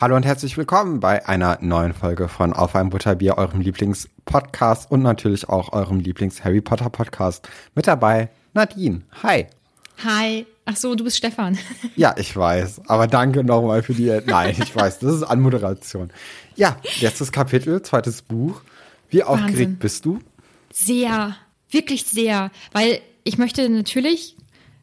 Hallo und herzlich willkommen bei einer neuen Folge von Auf ein Butterbier, eurem Lieblingspodcast und natürlich auch eurem Lieblings-Harry Potter Podcast. Mit dabei Nadine. Hi. Hi. Ach so, du bist Stefan. Ja, ich weiß. Aber danke nochmal für die. Nein, ich weiß. Das ist Anmoderation. Ja, letztes Kapitel, zweites Buch. Wie aufgeregt bist du? Sehr. Wirklich sehr. Weil ich möchte natürlich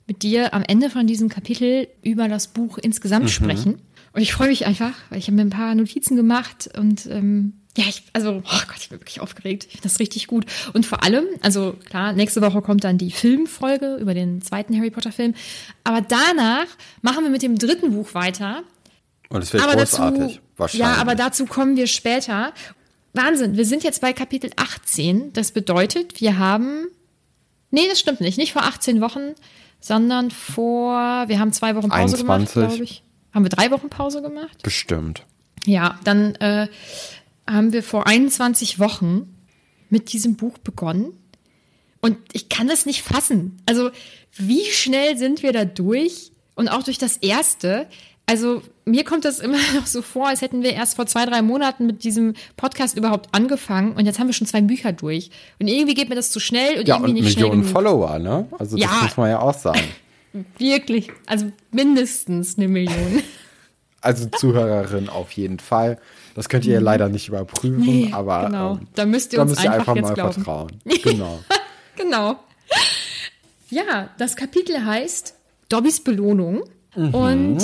mit dir am Ende von diesem Kapitel über das Buch insgesamt sprechen. Und ich freue mich einfach, weil ich habe mir ein paar Notizen gemacht und ähm, ja, ich, also, oh Gott, ich bin wirklich aufgeregt. Ich finde das richtig gut. Und vor allem, also klar, nächste Woche kommt dann die Filmfolge über den zweiten Harry Potter Film. Aber danach machen wir mit dem dritten Buch weiter. Und es wird aber großartig. dazu, wahrscheinlich. Ja, aber dazu kommen wir später. Wahnsinn, wir sind jetzt bei Kapitel 18. Das bedeutet, wir haben. Nee, das stimmt nicht. Nicht vor 18 Wochen, sondern vor. Wir haben zwei Wochen Pause 21. gemacht, glaube ich. Haben wir drei Wochen Pause gemacht? Bestimmt. Ja, dann äh, haben wir vor 21 Wochen mit diesem Buch begonnen. Und ich kann das nicht fassen. Also, wie schnell sind wir da durch? Und auch durch das erste. Also, mir kommt das immer noch so vor, als hätten wir erst vor zwei, drei Monaten mit diesem Podcast überhaupt angefangen. Und jetzt haben wir schon zwei Bücher durch. Und irgendwie geht mir das zu schnell und Ja, irgendwie und nicht Millionen schnell genug. Follower, ne? Also das Ja. muss man ja auch sagen. Wirklich. Also mindestens eine Million. Also Zuhörerin auf jeden Fall. Das könnt ihr leider nicht überprüfen, Mhm. Nee, aber genau. ähm, Da müsst ihr da uns müsst ihr einfach einfach jetzt mal glauben. vertrauen. Genau. Genau. Ja, das Kapitel heißt Dobbys Belohnung. Und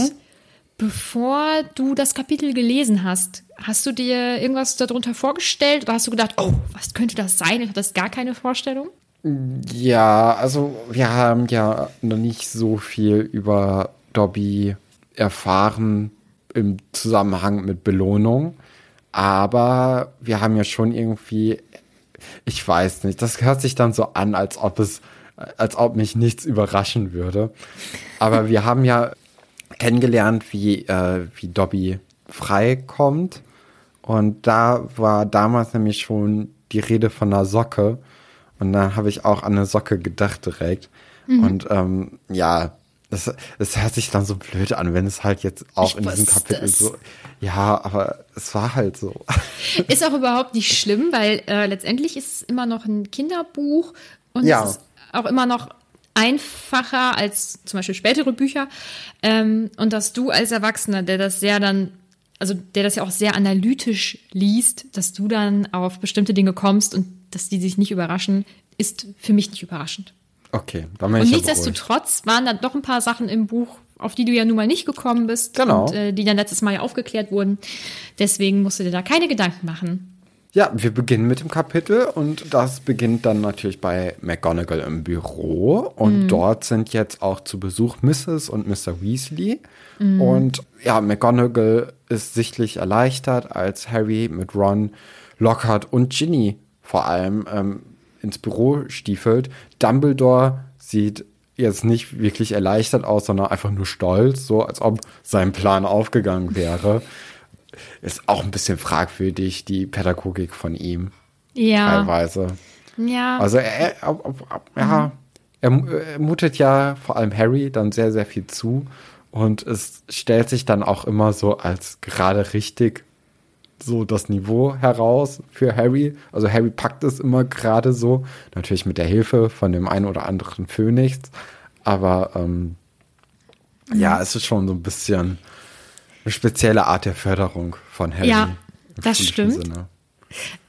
bevor du das Kapitel gelesen hast, hast du dir irgendwas darunter vorgestellt oder hast du gedacht, oh, was könnte das sein? Hat das gar keine Vorstellung? Ja, also wir haben ja noch nicht so viel über Dobby erfahren im Zusammenhang mit Belohnung, aber wir haben ja schon irgendwie, ich weiß nicht, das hört sich dann so an, als ob es, als ob mich nichts überraschen würde. Aber wir haben ja kennengelernt, wie, äh, wie Dobby freikommt. Und da war damals nämlich schon die Rede von einer Socke. Und dann habe ich auch an eine Socke gedacht direkt. Und ähm, ja, es, es hört sich dann so blöd an, wenn es halt jetzt auch Ich in diesem Kapitel es. so. Ja, aber es war halt so. Ist auch überhaupt nicht schlimm, weil äh, letztendlich ist es immer noch ein Kinderbuch und Ja. es ist auch immer noch einfacher als zum Beispiel spätere Bücher. Ähm, und dass du als Erwachsener, der das sehr dann, also der das ja auch sehr analytisch liest, dass du dann auf bestimmte Dinge kommst und dass die sich nicht überraschen, ist für mich nicht überraschend. Okay, dann bin Und ich nichtsdestotrotz waren da doch ein paar Sachen im Buch, auf die du ja nun mal nicht gekommen bist Genau. und äh, die dann letztes Mal ja aufgeklärt wurden. Deswegen musst du dir da keine Gedanken machen. Ja, wir beginnen mit dem Kapitel und das beginnt dann natürlich bei McGonagall im Büro und dort sind jetzt auch zu Besuch Mrs. und Mr. Weasley und ja, McGonagall ist sichtlich erleichtert, als Harry mit Ron, Lockhart und Ginny vor allem ähm, ins Büro stiefelt. Dumbledore sieht jetzt nicht wirklich erleichtert aus, sondern einfach nur stolz, so als ob sein Plan aufgegangen wäre. Ist auch ein bisschen fragwürdig, die Pädagogik von ihm Ja. teilweise. Ja. Also er, er, ja, er, er mutet ja vor allem Harry dann sehr, sehr viel zu und es stellt sich dann auch immer so als gerade richtig so das Niveau heraus für Harry. Also Harry packt es immer gerade so, natürlich mit der Hilfe von dem einen oder anderen Phönix, aber ähm, ja, es ist schon so ein bisschen eine spezielle Art der Förderung von Harry. Ja, das stimmt.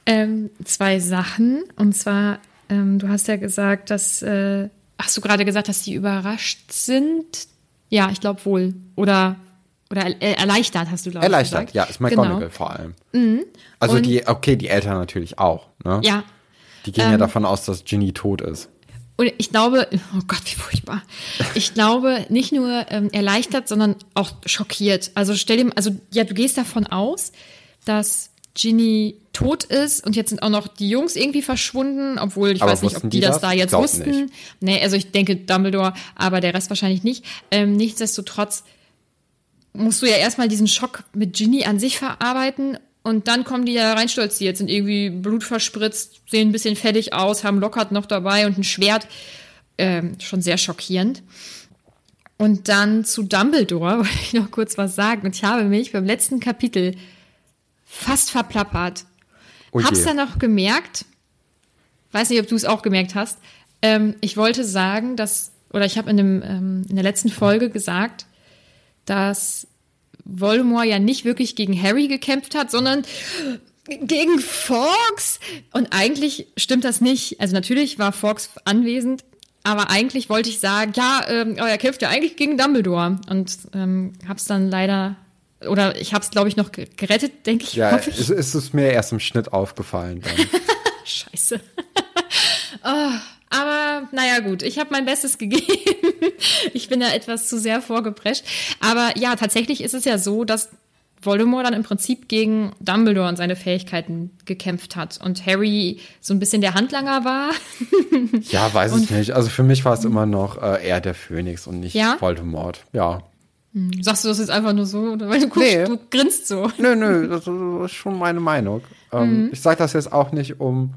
Ähm, zwei Sachen. Und zwar, ähm, du hast ja gesagt, dass, äh, hast du gerade gesagt, dass die überrascht sind? Ja, ich glaube wohl. Oder, oder er- erleichtert, hast du, glaube ich. Erleichtert, gesagt. ja, ist Genau. McGonagall vor allem. Also Und- die, okay, die Eltern natürlich auch, ne? Ja. Die gehen ja Ähm, davon aus, dass Ginny tot ist. Und ich glaube, oh Gott, wie furchtbar. Ich glaube, nicht nur ähm, erleichtert, sondern auch schockiert. Also stell dir, also ja, du gehst davon aus, dass Ginny tot ist und jetzt sind auch noch die Jungs irgendwie verschwunden, obwohl ich Aber weiß nicht, ob die die das das? da jetzt wussten. nicht. Nee, also ich denke Dumbledore, aber der Rest wahrscheinlich nicht. Ähm, nichtsdestotrotz musst du ja erstmal diesen Schock mit Ginny an sich verarbeiten und dann kommen die ja reinstolziert, sind irgendwie blutverspritzt, sehen ein bisschen fettig aus, haben Lockhart noch dabei und ein Schwert. Ähm, schon sehr schockierend. Und dann zu Dumbledore wollte ich noch kurz was sagen. Und ich habe mich beim letzten Kapitel fast verplappert. Oh je. Hab's dann noch gemerkt, weiß nicht, ob du es auch gemerkt hast. Ähm, ich wollte sagen, dass, oder ich habe in, dem, ähm, in der letzten Folge gesagt, dass Voldemort ja nicht wirklich gegen Harry gekämpft hat, sondern gegen Fawkes. Und eigentlich stimmt das nicht. Also natürlich war Fawkes anwesend, aber eigentlich wollte ich sagen, ja, ähm, aber er kämpft ja eigentlich gegen Dumbledore. Und ähm, hab's dann leider, oder ich hab's, glaube ich, noch ge- gerettet, denke ich. Ja, ich. es, es ist mir erst im Schnitt aufgefallen. Dann. Scheiße. oh, aber naja gut, ich habe mein Bestes gegeben. ich bin da etwas zu sehr vorgeprescht. Aber ja, tatsächlich ist es ja so, dass Voldemort dann im Prinzip gegen Dumbledore und seine Fähigkeiten gekämpft hat und Harry so ein bisschen der Handlanger war. Ja, weiß ich nicht. Also für mich war es immer noch äh, eher der Phönix und nicht Ja? Voldemort. Ja. Sagst du das jetzt einfach nur so? Oder weil du guckst, Nee. du grinst so. Nö, nö, das ist schon meine Meinung. Ähm, Ich sage das jetzt auch nicht, um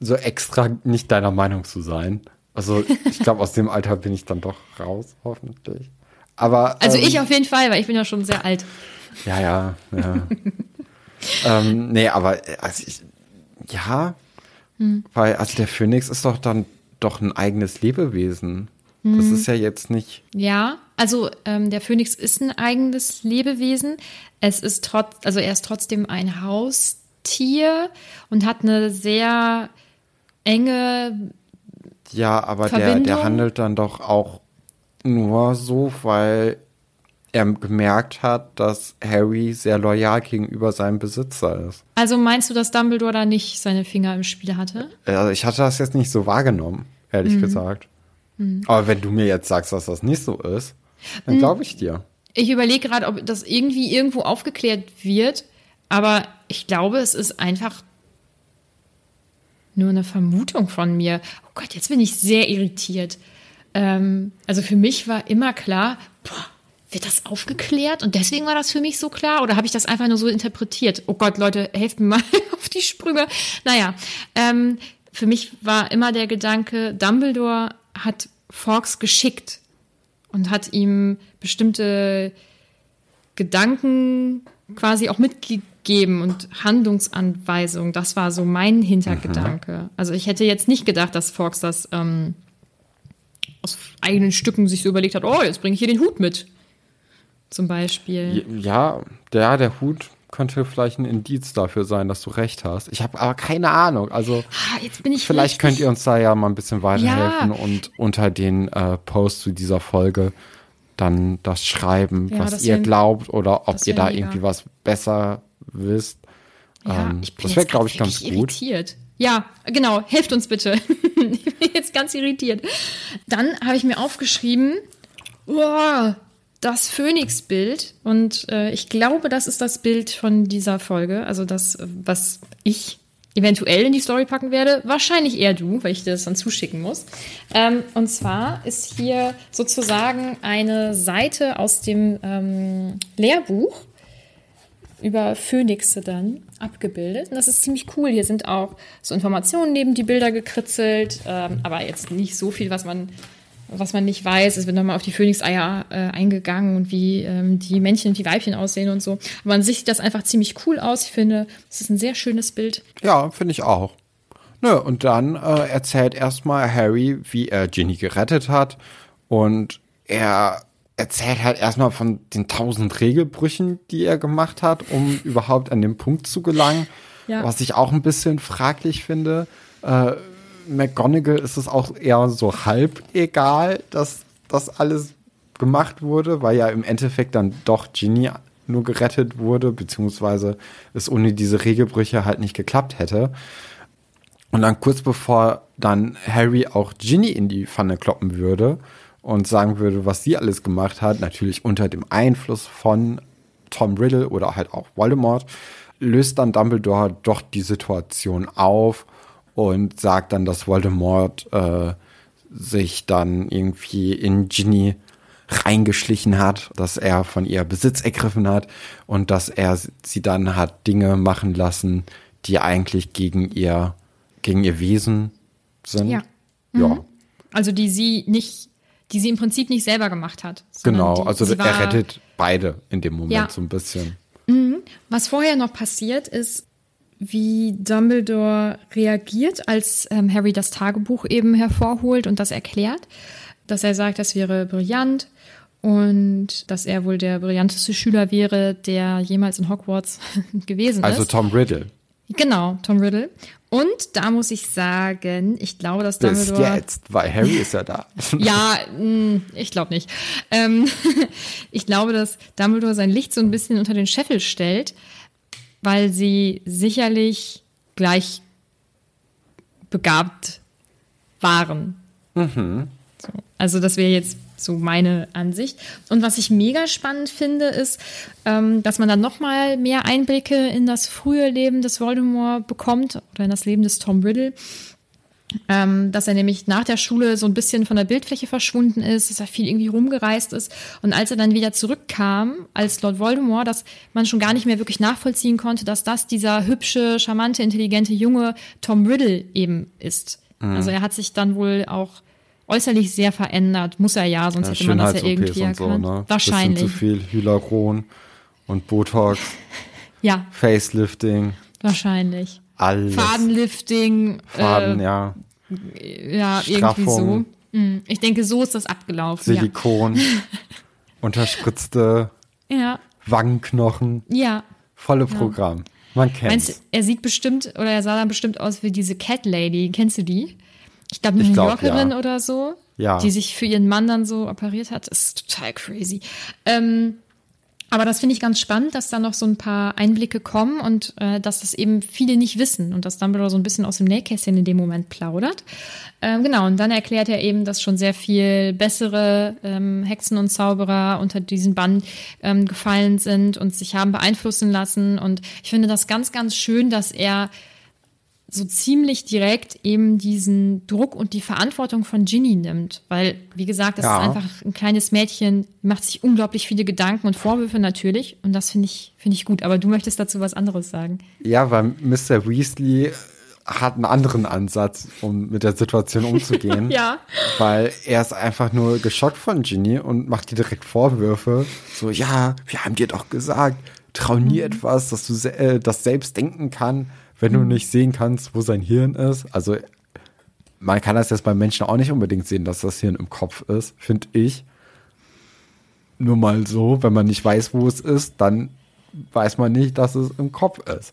so extra nicht deiner Meinung zu sein. Also ich glaube, aus dem Alter bin ich dann doch raus, hoffentlich. Aber Also ähm, ich auf jeden Fall, weil ich bin ja schon sehr alt. Ja, ja, ja. ähm, nee, aber also ich, ja, weil also der Phönix ist doch dann doch ein eigenes Lebewesen. Das ist ja jetzt nicht. Ja, also ähm, der Phönix ist ein eigenes Lebewesen. Es ist trotz, also er ist trotzdem ein Haustier und hat eine sehr enge. Ja, aber der, Verbindung? der handelt dann doch auch nur so, weil er gemerkt hat, dass Harry sehr loyal gegenüber seinem Besitzer ist. Also meinst du, dass Dumbledore da nicht seine Finger im Spiel hatte? Also ich hatte das jetzt nicht so wahrgenommen, ehrlich gesagt. Aber wenn du mir jetzt sagst, dass das nicht so ist, dann glaube ich dir. Ich überlege gerade, ob das irgendwie irgendwo aufgeklärt wird, aber ich glaube, es ist einfach nur eine Vermutung von mir. Oh Gott, jetzt bin ich sehr irritiert. Ähm, also für mich war immer klar, boah, wird das aufgeklärt und deswegen war das für mich so klar oder habe ich das einfach nur so interpretiert? Oh Gott, Leute, helft mir mal auf die Sprünge. Naja, ähm, für mich war immer der Gedanke, Dumbledore hat Fawkes geschickt und hat ihm bestimmte Gedanken quasi auch mitgegeben und Handlungsanweisungen. Das war so mein Hintergedanke. Also ich hätte jetzt nicht gedacht, dass Fawkes das ähm, aus eigenen Stücken sich so überlegt hat, oh, jetzt bringe ich hier den Hut mit. Zum Beispiel. Ja, der, der Hut könnte vielleicht ein Indiz dafür sein, dass du recht hast. Ich habe aber keine Ahnung. Also Ah, ich vielleicht könnt ihr uns da ja mal ein bisschen weiterhelfen Ja. und unter den äh, Post zu dieser Folge dann das schreiben, Ja, was das ihr glaubt oder ob ihr da mega. irgendwie was besser wisst. Ja, Ähm, ich bin das wäre, glaube ich, ganz wirklich gut. irritiert. Ja, genau. Helft uns bitte. ich bin jetzt ganz irritiert. Dann habe ich mir aufgeschrieben, wow, das Phönix-Bild. Und äh, ich glaube, das ist das Bild von dieser Folge. Also das, was ich eventuell in die Story packen werde. Wahrscheinlich eher du, weil ich dir das dann zuschicken muss. Ähm, und zwar ist hier sozusagen eine Seite aus dem ähm, Lehrbuch über Phönixe dann abgebildet. Und das ist ziemlich cool. Hier sind auch so Informationen neben die Bilder gekritzelt, ähm, aber jetzt nicht so viel, was man, was man nicht weiß. Es wird nochmal auf die Phönixeier äh, eingegangen und wie ähm, die Männchen und die Weibchen aussehen und so. Aber an sich sieht das einfach ziemlich cool aus. Ich finde, es ist ein sehr schönes Bild. Ja, finde ich auch. Nö, und dann äh, erzählt erstmal Harry, wie er Ginny gerettet hat. Und er erzählt halt erstmal von den tausend Regelbrüchen, die er gemacht hat, um überhaupt an den Punkt zu gelangen. Ja. Was ich auch ein bisschen fraglich finde. Äh, McGonagall ist es auch eher so halb egal, dass das alles gemacht wurde, weil ja im Endeffekt dann doch Ginny nur gerettet wurde, beziehungsweise es ohne diese Regelbrüche halt nicht geklappt hätte. Und dann kurz bevor dann Harry auch Ginny in die Pfanne kloppen würde und sagen würde, was sie alles gemacht hat, natürlich unter dem Einfluss von Tom Riddle oder halt auch Voldemort, löst dann Dumbledore doch die Situation auf und sagt dann, dass Voldemort äh, sich dann irgendwie in Ginny reingeschlichen hat, dass er von ihr Besitz ergriffen hat und dass er sie dann hat Dinge machen lassen, die eigentlich gegen ihr, gegen ihr Wesen sind. Ja. Ja, Also die sie nicht, die sie im Prinzip nicht selber gemacht hat. genau. Die, Also er war- rettet beide in dem Moment Ja. so ein bisschen. Was vorher noch passiert ist, wie Dumbledore reagiert, als ähm, Harry das Tagebuch eben hervorholt und das erklärt, dass er sagt, das wäre brillant und dass er wohl der brillanteste Schüler wäre, der jemals in Hogwarts gewesen Also ist. Tom Riddle. Genau, Tom Riddle. Und da muss ich sagen, ich glaube, dass Bis Dumbledore. jetzt, weil Harry ist ja da. Ja, mh, ich glaube nicht. Ähm, ich glaube, dass Dumbledore sein Licht so ein bisschen unter den Scheffel stellt, weil sie sicherlich gleich begabt waren. So, also das wäre jetzt so meine Ansicht. Und was ich mega spannend finde, ist, ähm, dass man dann noch mal mehr Einblicke in das frühe Leben des Voldemort bekommt oder in das Leben des Tom Riddle ähm, dass er nämlich nach der Schule so ein bisschen von der Bildfläche verschwunden ist, dass er viel irgendwie rumgereist ist. Und als er dann wieder zurückkam als Lord Voldemort, dass man schon gar nicht mehr wirklich nachvollziehen konnte, dass das dieser hübsche, charmante, intelligente junge Tom Riddle eben ist. Mhm. Also er hat sich dann wohl auch äußerlich sehr verändert. Muss er ja, sonst Ja, hätte man das ja irgendwie und so, ne? Wahrscheinlich. Bisschen zu viel Hyaluron und Botox, Ja, Facelifting, wahrscheinlich. alles. Fadenlifting, Faden, äh, ja. ja, irgendwie so. Straffung. Hm, Ich denke, so ist das abgelaufen. Ja. Silikon, unterspritzte ja, Wangenknochen, ja. volle Programm. Man Meinst kennt's. du, er sieht bestimmt, oder er sah dann bestimmt aus wie diese Cat Lady. Kennst du die? Ich glaube, eine New glaub, Yorkerin ja. oder so. Ja. Die sich für ihren Mann dann so operiert hat. Ist total crazy. Ähm, aber das finde ich ganz spannend, dass da noch so ein paar Einblicke kommen und äh, dass das eben viele nicht wissen und dass Dumbledore so ein bisschen aus dem Nähkästchen in dem Moment plaudert. Ähm, genau, und dann erklärt er eben, dass schon sehr viel bessere ähm, Hexen und Zauberer unter diesen Bann ähm, gefallen sind und sich haben beeinflussen lassen. Und ich finde das ganz, ganz schön, dass er so ziemlich direkt eben diesen Druck und die Verantwortung von Ginny nimmt. Weil, wie gesagt, das Ja. ist einfach ein kleines Mädchen, macht sich unglaublich viele Gedanken und Vorwürfe natürlich. Und das finde ich, finde ich gut. Aber du möchtest dazu was anderes sagen. Ja, weil Mr. Weasley hat einen anderen Ansatz, um mit der Situation umzugehen. Ja. Weil er ist einfach nur geschockt von Ginny und macht ihr direkt Vorwürfe. So, ja, wir haben dir doch gesagt, trau Mhm. nie etwas, dass du äh, das selbst denken kann, wenn du nicht sehen kannst, wo sein Hirn ist. Also, man kann das jetzt bei Menschen auch nicht unbedingt sehen, dass das Hirn im Kopf ist, finde ich. Nur mal so, wenn man nicht weiß, wo es ist, dann weiß man nicht, dass es im Kopf ist.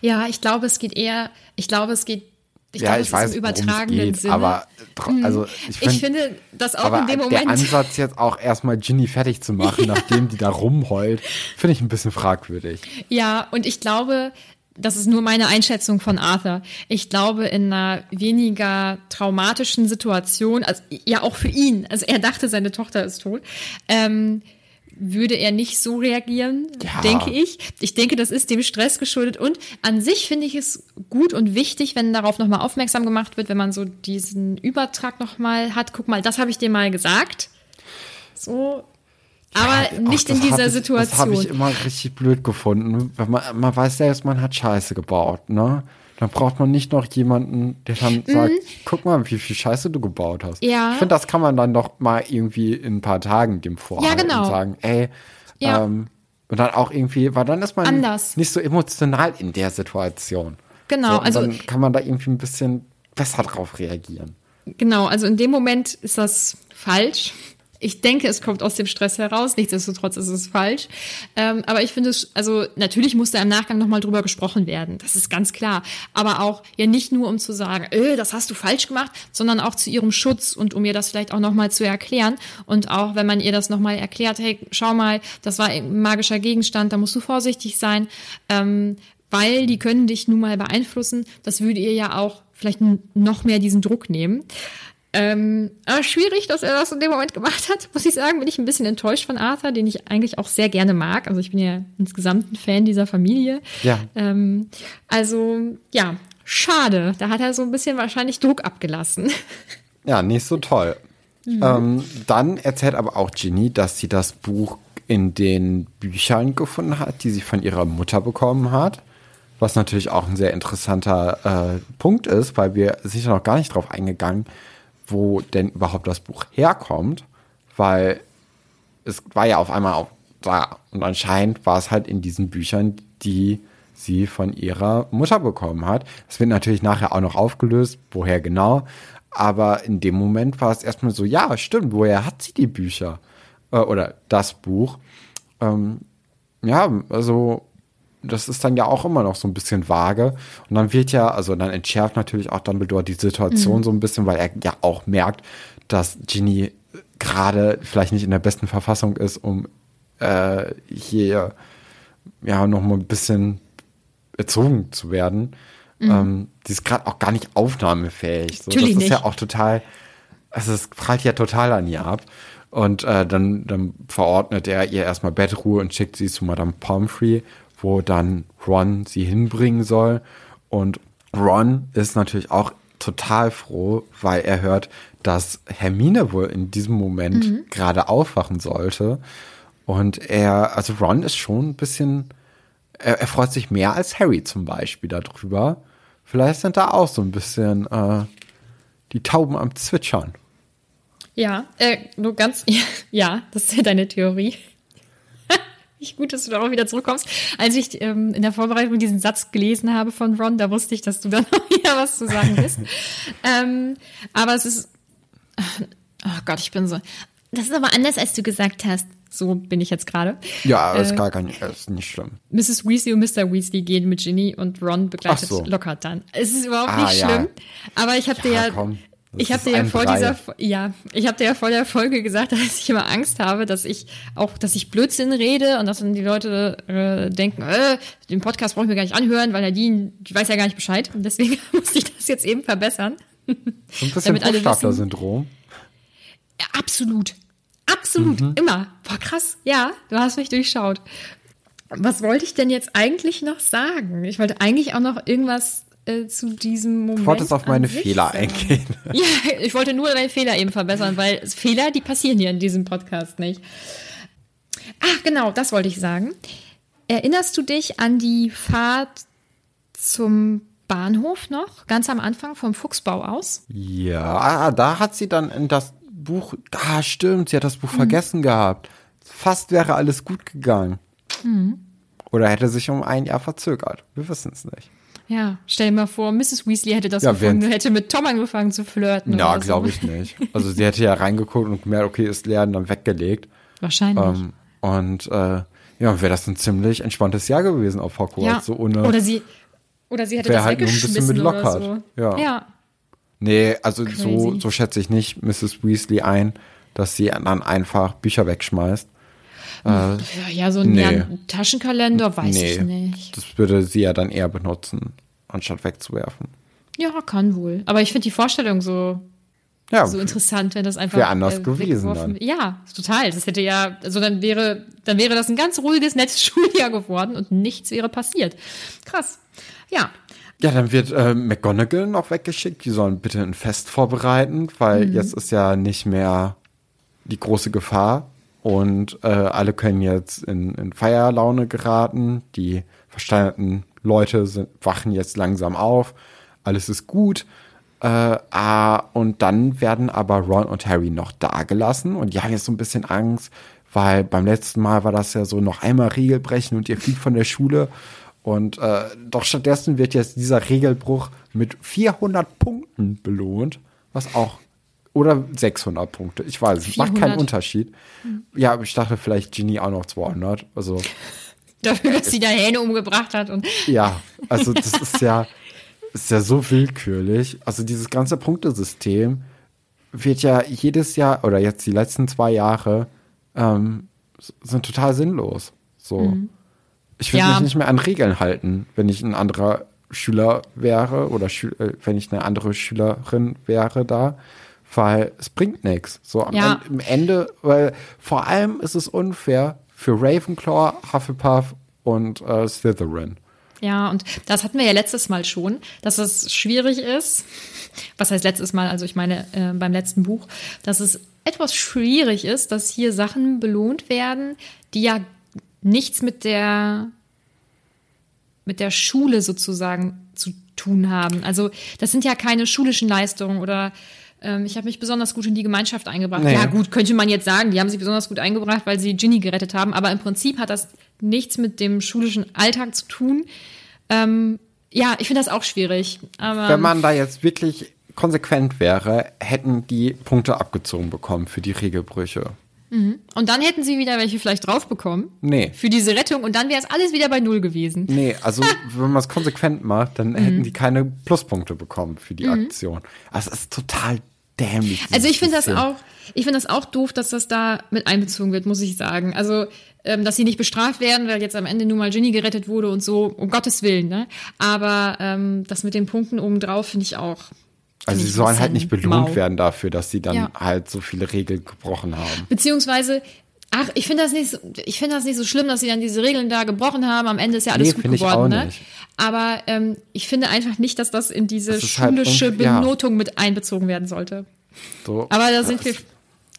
Ja, ich glaube, es geht eher, ich glaube, es geht, ich ja, glaube, ich es weiß, ist im übertragenen geht, Sinne. Mhm. aber tro- also ich, find, ich finde, dass auch in dem der Moment. Ansatz jetzt auch erstmal Ginny fertig zu machen, nachdem die da rumheult, finde ich ein bisschen fragwürdig. Ja, und ich glaube, das ist nur meine Einschätzung von Arthur. Ich glaube, in einer weniger traumatischen Situation, also ja auch für ihn, also er dachte, seine Tochter ist tot, ähm, würde er nicht so reagieren, Ja. denke ich. Ich denke, das ist dem Stress geschuldet. Und an sich finde ich es gut und wichtig, wenn darauf nochmal aufmerksam gemacht wird, wenn man so diesen Übertrag nochmal hat. Guck mal, das habe ich dir mal gesagt. So. Aber Auch nicht das in dieser ich, Situation. Das habe ich immer richtig blöd gefunden. Weil man, man weiß selbst, man hat Scheiße gebaut, ne? Dann braucht man nicht noch jemanden, der dann sagt, guck mal, wie viel Scheiße du gebaut hast. Mhm. Ja. Ich finde, das kann man dann doch mal irgendwie in ein paar Tagen dem vorhalten genau. und sagen, ey, Ja. ähm, und dann auch irgendwie, weil dann ist man Anders. nicht so emotional in der Situation. Genau, so, und also- dann kann man da irgendwie ein bisschen besser drauf reagieren. Genau, also in dem Moment ist das falsch. Ich denke, es kommt aus dem Stress heraus. Nichtsdestotrotz ist es falsch. Ähm, aber ich finde es, also natürlich muss da im Nachgang nochmal drüber gesprochen werden. Das ist ganz klar. Aber auch ja nicht nur, um zu sagen, äh, das hast du falsch gemacht, sondern auch zu ihrem Schutz und um ihr das vielleicht auch nochmal zu erklären. Und auch wenn man ihr das nochmal erklärt, hey, schau mal, das war ein magischer Gegenstand, da musst du vorsichtig sein. Ähm, weil die können dich nun mal beeinflussen. Das würde ihr ja auch vielleicht noch mehr diesen Druck nehmen. Ähm, aber schwierig, dass er das in dem Moment gemacht hat, muss ich sagen, bin ich ein bisschen enttäuscht von Arthur, den ich eigentlich auch sehr gerne mag. Also ich bin ja insgesamt ein Fan dieser Familie. Ja. Ähm, also ja, schade. Da hat er so ein bisschen wahrscheinlich Druck abgelassen. Ja, nicht so toll. Ähm, dann erzählt aber auch Ginny, dass sie das Buch in den Büchern gefunden hat, die sie von ihrer Mutter bekommen hat. Was natürlich auch ein sehr interessanter äh, Punkt ist, weil wir sind ja noch gar nicht drauf eingegangen, wo denn überhaupt das Buch herkommt, weil es war ja auf einmal auch da. Und anscheinend war es halt in diesen Büchern, die sie von ihrer Mutter bekommen hat. Es wird natürlich nachher auch noch aufgelöst, woher genau. Aber in dem Moment war es erstmal so, ja, stimmt, woher hat sie die Bücher? Äh, oder das Buch? Ähm, ja, also das ist dann ja auch immer noch so ein bisschen vage. Und dann wird ja, also dann entschärft natürlich auch Dumbledore die Situation so ein bisschen, weil er ja auch merkt, dass Ginny gerade vielleicht nicht in der besten Verfassung ist, um äh, hier ja noch mal ein bisschen erzogen zu werden. Ähm, die ist gerade auch gar nicht aufnahmefähig. So, das ist ja nicht. auch total, also es prallt ja total an ihr ab. Und äh, dann, dann verordnet er ihr erstmal Bettruhe und schickt sie zu Madame Pomfrey, wo dann Ron sie hinbringen soll. Und Ron ist natürlich auch total froh, weil er hört, dass Hermine wohl in diesem Moment gerade aufwachen sollte. Und er, also Ron ist schon ein bisschen, er, er freut sich mehr als Harry zum Beispiel darüber. Vielleicht sind da auch so ein bisschen äh, die Tauben am Zwitschern. Ja, äh, nur ganz, ja, das ist ja deine Theorie. Nicht gut, dass du darauf wieder zurückkommst. Als ich ähm, in der Vorbereitung diesen Satz gelesen habe von Ron, da wusste ich, dass du da noch wieder was zu sagen wirst. ähm, aber es ist, oh Gott, ich bin so, das ist aber anders, als du gesagt hast. So bin ich jetzt gerade. Ja, Äh, ist gar kein, ist nicht schlimm. Mrs. Weasley und Mr. Weasley gehen mit Ginny und Ron begleitet so. Lockhart dann. Es ist überhaupt Ah, nicht ja. schlimm. Aber ich habe dir Ja, ja, komm. Das ich habe dir ja vor Brei. dieser, ja, ich habe dir ja vor der Folge gesagt, dass ich immer Angst habe, dass ich auch, dass ich Blödsinn rede und dass dann die Leute äh, denken, äh, den Podcast brauche ich mir gar nicht anhören, weil Nadine, die weiß ja gar nicht Bescheid. Und deswegen muss ich das jetzt eben verbessern. So ein bisschen Buchstabensyndrom. Ja, absolut. Absolut. Mhm. Immer. Boah, krass. Ja, du hast mich durchschaut. Was wollte ich denn jetzt eigentlich noch sagen? Ich wollte eigentlich auch noch irgendwas äh, zu diesem Moment. Du wolltest auf meine Fehler sagen. eingehen. Ja, ich wollte nur deine Fehler eben verbessern, weil Fehler, die passieren hier in diesem Podcast nicht. Ach, genau, das wollte ich sagen. Erinnerst du dich an die Fahrt zum Bahnhof noch? Ganz am Anfang vom Fuchsbau aus? Ja, ah, da hat sie dann in das Buch, ah, stimmt, sie hat das Buch Mhm. vergessen gehabt. Fast wäre alles gut gegangen. Mhm. Oder hätte sich um ein Jahr verzögert. Wir wissen es nicht. Ja, stell dir mal vor, Mrs. Weasley hätte das Ja, gefunden, hätte mit Tom angefangen zu flirten. So. glaube ich nicht. Also sie hätte ja reingeguckt und gemerkt, okay, ist leer und dann weggelegt. Wahrscheinlich. Ähm, und äh, ja, wäre das ein ziemlich entspanntes Jahr gewesen auf Hogwarts. ja. So ohne. oder sie, oder sie hätte das halt nur ein bisschen mit oder Lockhart. so. Ja. ja. nee, also so, so schätze ich nicht Mrs. Weasley ein, dass sie dann einfach Bücher wegschmeißt. Äh, Ja, so ein, Nee. Taschenkalender, weiß nee, ich nicht. das würde sie ja dann eher benutzen, anstatt wegzuwerfen. Ja, kann wohl. Aber ich finde die Vorstellung so, Ja, so interessant, wenn das einfach. Wäre anders gewesen weggeworfen- Ja, total. Das hätte ja, also dann wäre, dann wäre das ein ganz ruhiges, nettes Schuljahr geworden und nichts wäre passiert. Krass. Ja. Ja, dann wird äh, McGonagall noch weggeschickt. Die sollen bitte ein Fest vorbereiten, weil jetzt ist ja nicht mehr die große Gefahr. Und äh, alle können jetzt in, in Feierlaune geraten. Die versteinerten Leute sind, wachen jetzt langsam auf. Alles ist gut. Äh, ah, und dann werden aber Ron und Harry noch da gelassen. Und die haben jetzt so ein bisschen Angst, weil beim letzten Mal war das ja so noch einmal Regel brechen und ihr fliegt von der Schule. Und äh, doch stattdessen wird jetzt dieser Regelbruch mit 400 Punkten belohnt, was auch oder 600 Punkte, ich weiß, es macht keinen 400. Unterschied. Ja, aber ich dachte vielleicht Ginny auch noch 200, also Dafür, dass sie da Hähne umgebracht hat und ja, also das ist ja ist ja so willkürlich. Also dieses ganze Punktesystem wird ja jedes Jahr oder jetzt die letzten zwei Jahre ähm, sind total sinnlos. So, ich will Ja. mich nicht mehr an Regeln halten, wenn ich ein anderer Schüler wäre oder Schü äh, wenn ich eine andere Schülerin wäre da, weil es bringt nichts. So am, Ja. Ende, Ende, weil vor allem ist es unfair für Ravenclaw, Hufflepuff und äh, Slytherin. Ja, und das hatten wir ja letztes Mal schon, dass es schwierig ist. Was heißt letztes Mal? Also ich meine äh, beim letzten Buch, dass es etwas schwierig ist, dass hier Sachen belohnt werden, die ja nichts mit der mit der Schule sozusagen zu tun haben. Also das sind ja keine schulischen Leistungen oder ähm, ich habe mich besonders gut in die Gemeinschaft eingebracht. Nee. Ja gut, könnte man jetzt sagen, die haben sich besonders gut eingebracht, weil sie Ginny gerettet haben, aber im Prinzip hat das nichts mit dem schulischen Alltag zu tun. Ähm, ja, ich finde das auch schwierig. Aber Wenn man da jetzt wirklich konsequent wäre, hätten die Punkte abgezogen bekommen für die Regelbrüche. Und dann hätten sie wieder welche vielleicht drauf bekommen Nee. für diese Rettung und dann wäre es alles wieder bei null gewesen. Nee, also wenn man es konsequent macht, dann Mhm. hätten die keine Pluspunkte bekommen für die Aktion. Also es ist total dämlich. Also ich finde das auch, ich finde das auch doof, dass das da mit einbezogen wird, muss ich sagen. Also, ähm, dass sie nicht bestraft werden, weil jetzt am Ende nur mal Ginny gerettet wurde und so, um Gottes Willen, ne? Aber ähm, das mit den Punkten obendrauf finde ich auch. Also sie sollen halt nicht belohnt mau. werden dafür, dass sie dann Ja. halt so viele Regeln gebrochen haben. Beziehungsweise, ach, ich finde das nicht, ich finde das nicht so schlimm, dass sie dann diese Regeln da gebrochen haben. Am Ende ist ja alles Nee, gut geworden, ne? nicht. Aber ähm, ich finde einfach nicht, dass das in diese Das halt schulische ja. Benotung mit einbezogen werden sollte. So, Aber da sind wir,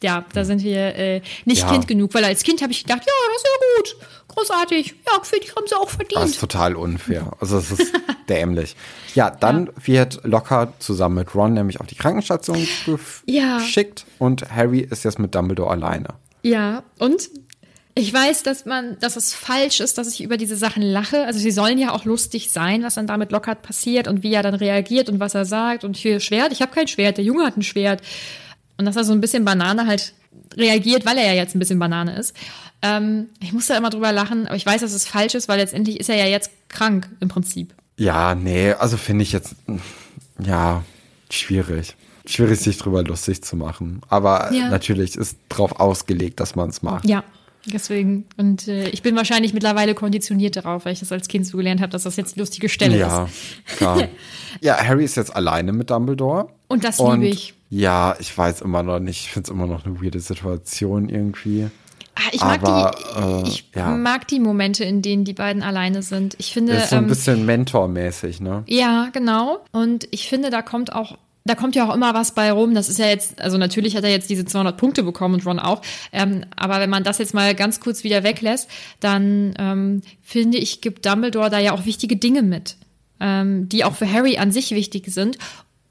ja, da sind wir äh, nicht Ja. Kind genug, weil als Kind habe ich gedacht, ja, das ist ja gut, großartig, ja, für die haben sie auch Das ist verdient. total unfair. Also es ist dämlich. Ja, dann wird Locker zusammen mit Ron nämlich auf die Krankenstation gef- Ja. geschickt und Harry ist jetzt mit Dumbledore alleine. Ja, und ich weiß, dass man, dass es falsch ist, dass ich über diese Sachen lache. Also sie sollen ja auch lustig sein, was dann damit Lockhart passiert und wie er dann reagiert und was er sagt. Und hier Schwert, ich habe kein Schwert, der Junge hat ein Schwert. Und dass er so ein bisschen Banane halt reagiert, weil er ja jetzt ein bisschen Banane ist. Ähm, ich muss da immer drüber lachen, aber ich weiß, dass es falsch ist, weil letztendlich ist er ja jetzt krank im Prinzip. Ja, nee, also finde ich jetzt, ja, schwierig. Schwierig, sich drüber lustig zu machen. Aber Ja. natürlich ist drauf ausgelegt, dass man es macht. Ja, deswegen. Und äh, ich bin wahrscheinlich mittlerweile konditioniert darauf, weil ich das als Kind so gelernt habe, dass das jetzt die lustige Stelle Ja, ist. klar. ja, Harry ist jetzt alleine mit Dumbledore. Und das Und liebe ich. Ja, ich weiß immer noch nicht. Ich finde es immer noch eine weirde Situation irgendwie. Ah, ich mag Aber, die, äh, ich ja. mag die Momente, in denen die beiden alleine sind. Ich finde, Das ist so ein ähm, bisschen mentormäßig, ne? ja, genau. Und ich finde, da kommt auch, da kommt ja auch immer was bei rum. Das ist ja jetzt, also natürlich hat er jetzt diese 200 Punkte bekommen und Ron auch. Ähm, aber wenn man das jetzt mal ganz kurz wieder weglässt, dann ähm, finde ich, gibt Dumbledore da ja auch wichtige Dinge mit, ähm, die auch für Harry an sich wichtig sind.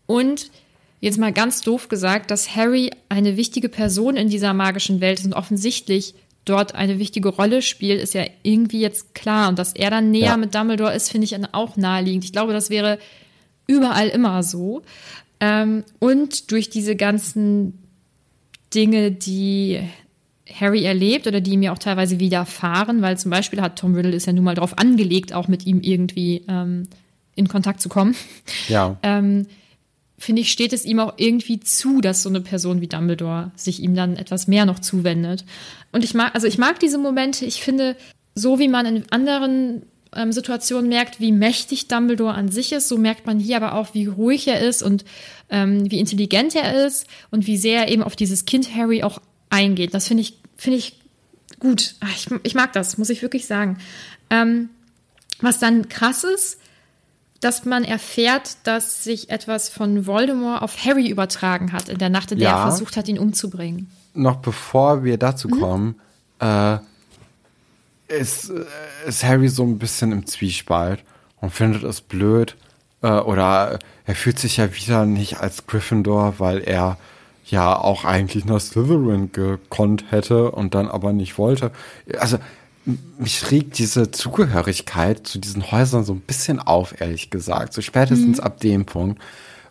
Und jetzt mal ganz doof gesagt, dass Harry eine wichtige Person in dieser magischen Welt ist und offensichtlich dort eine wichtige Rolle spielt, ist ja irgendwie jetzt klar. Und dass er dann näher Ja. mit Dumbledore ist, finde ich dann auch naheliegend. Ich glaube, das wäre überall immer so. Ähm, und durch diese ganzen Dinge, die Harry erlebt oder die ihm ja auch teilweise widerfahren, weil zum Beispiel hat Tom Riddle ist ja nun mal darauf angelegt, auch mit ihm irgendwie ähm, in Kontakt zu kommen Ja. ähm, finde ich, steht es ihm auch irgendwie zu, dass so eine Person wie Dumbledore sich ihm dann etwas mehr noch zuwendet. Und ich mag, also ich mag diese Momente. Ich finde, so wie man in anderen ähm, Situationen merkt, wie mächtig Dumbledore an sich ist, so merkt man hier aber auch, wie ruhig er ist und ähm, wie intelligent er ist und wie sehr er eben auf dieses Kind Harry auch eingeht. Das finde ich, finde ich gut. Ich, ich, mag das, muss ich wirklich sagen. Ähm, was dann krass ist, dass man erfährt, dass sich etwas von Voldemort auf Harry übertragen hat in der Nacht, in der Ja. er versucht hat, ihn umzubringen. noch bevor wir dazu Mhm. kommen, äh, ist, äh, ist Harry so ein bisschen im Zwiespalt und findet es blöd. Äh, oder er fühlt sich ja wieder nicht als Gryffindor, weil er ja auch eigentlich nach Slytherin gekonnt hätte und dann aber nicht wollte. Also mich regt diese Zugehörigkeit zu diesen Häusern so ein bisschen auf, ehrlich gesagt. So spätestens ab dem Punkt.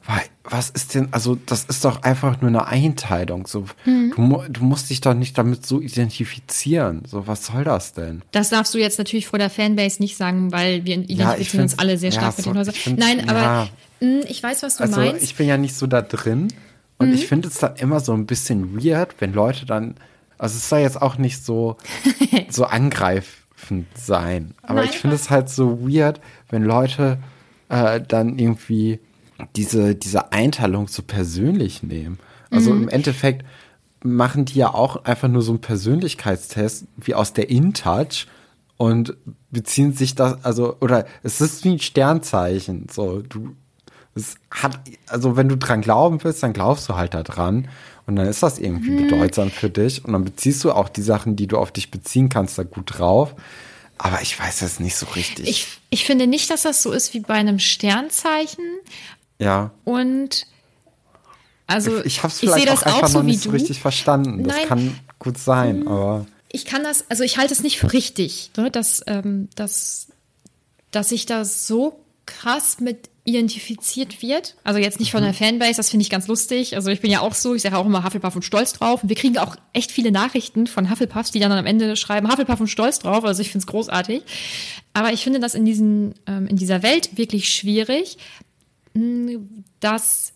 Weil, was ist denn, also das ist doch einfach nur eine Einteilung. So, du, mu- du musst dich doch nicht damit so identifizieren. So, was soll das denn? Das darfst du jetzt natürlich vor der Fanbase nicht sagen, weil wir identifizieren uns find's- alle sehr stark ja, mit den Häusern. Nein, aber ja. mh, ich weiß, was du Also meinst. Mhm. ich bin ja nicht so da drin und ich finde es dann immer so ein bisschen weird, wenn Leute dann, also es soll jetzt auch nicht so, so angreifend sein, aber Nein, ich finde es halt so weird, wenn Leute äh, dann irgendwie diese, diese Einteilung so persönlich nehmen. Also Mhm. im Endeffekt machen die ja auch einfach nur so einen Persönlichkeitstest wie aus der InTouch und beziehen sich das, also, oder es ist wie ein Sternzeichen. So, du, es hat, also wenn du dran glauben willst, dann glaubst du halt da dran. Und dann ist das irgendwie Mhm. bedeutsam für dich. Und dann beziehst du auch die Sachen, die du auf dich beziehen kannst, da gut drauf. Aber ich weiß das nicht so richtig. ich, ich finde nicht, dass das so ist wie bei einem Sternzeichen. ja. Und also ich habe es vielleicht das auch einfach auch so noch nicht so richtig verstanden. Das Nein. kann gut sein, aber ich kann das, also ich halte es nicht für richtig, ne, dass, ähm, dass, dass sich da so krass mit identifiziert wird. Also jetzt nicht von Mhm. der Fanbase, das finde ich ganz lustig. Also ich bin ja auch so, ich sage auch immer Hufflepuff und stolz drauf. Und wir kriegen auch echt viele Nachrichten von Hufflepuffs, die dann am Ende schreiben, Hufflepuff und stolz drauf. Also ich finde es großartig. Aber ich finde das in, diesen, ähm, in dieser Welt wirklich schwierig, mh, dass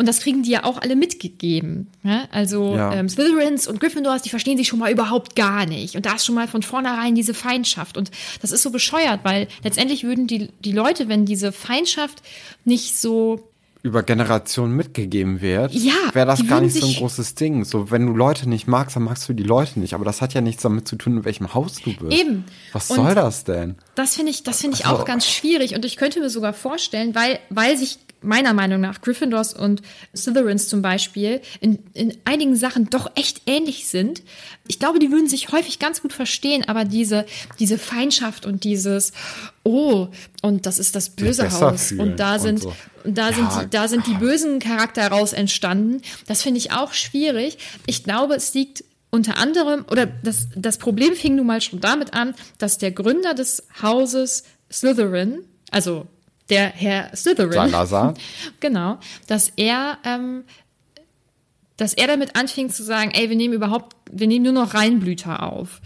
und das kriegen die ja auch alle mitgegeben. Ne? Also Ja. ähm, Slytherins und Gryffindors, die verstehen sich schon mal überhaupt gar nicht. Und da ist schon mal von vornherein diese Feindschaft. Und das ist so bescheuert, weil letztendlich würden die, die Leute, wenn diese Feindschaft nicht so über Generationen mitgegeben wird, Ja, wäre das gar nicht so ein großes Ding. So, wenn du Leute nicht magst, dann magst du die Leute nicht. Aber das hat ja nichts damit zu tun, in welchem Haus du bist. Eben. Was Und- soll das denn? Das finde ich, das finde ich Also- auch ganz schwierig und ich könnte mir sogar vorstellen, weil, weil sich meiner Meinung nach Gryffindors und Slytherins zum Beispiel in, in einigen Sachen doch echt ähnlich sind. Ich glaube, die würden sich häufig ganz gut verstehen, aber diese, diese Feindschaft und dieses, oh, und das ist das böse Haus und da und sind, so. und da Ja. sind die, da sind die bösen Charakter raus entstanden. Das finde ich auch schwierig. Ich glaube, es liegt unter anderem, oder das, das Problem fing nun mal schon damit an, dass der Gründer des Hauses Slytherin, also der Herr Slytherin, Salazar. genau, dass er, ähm, dass er damit anfing zu sagen, ey, wir nehmen überhaupt, wir nehmen nur noch Reinblüter auf.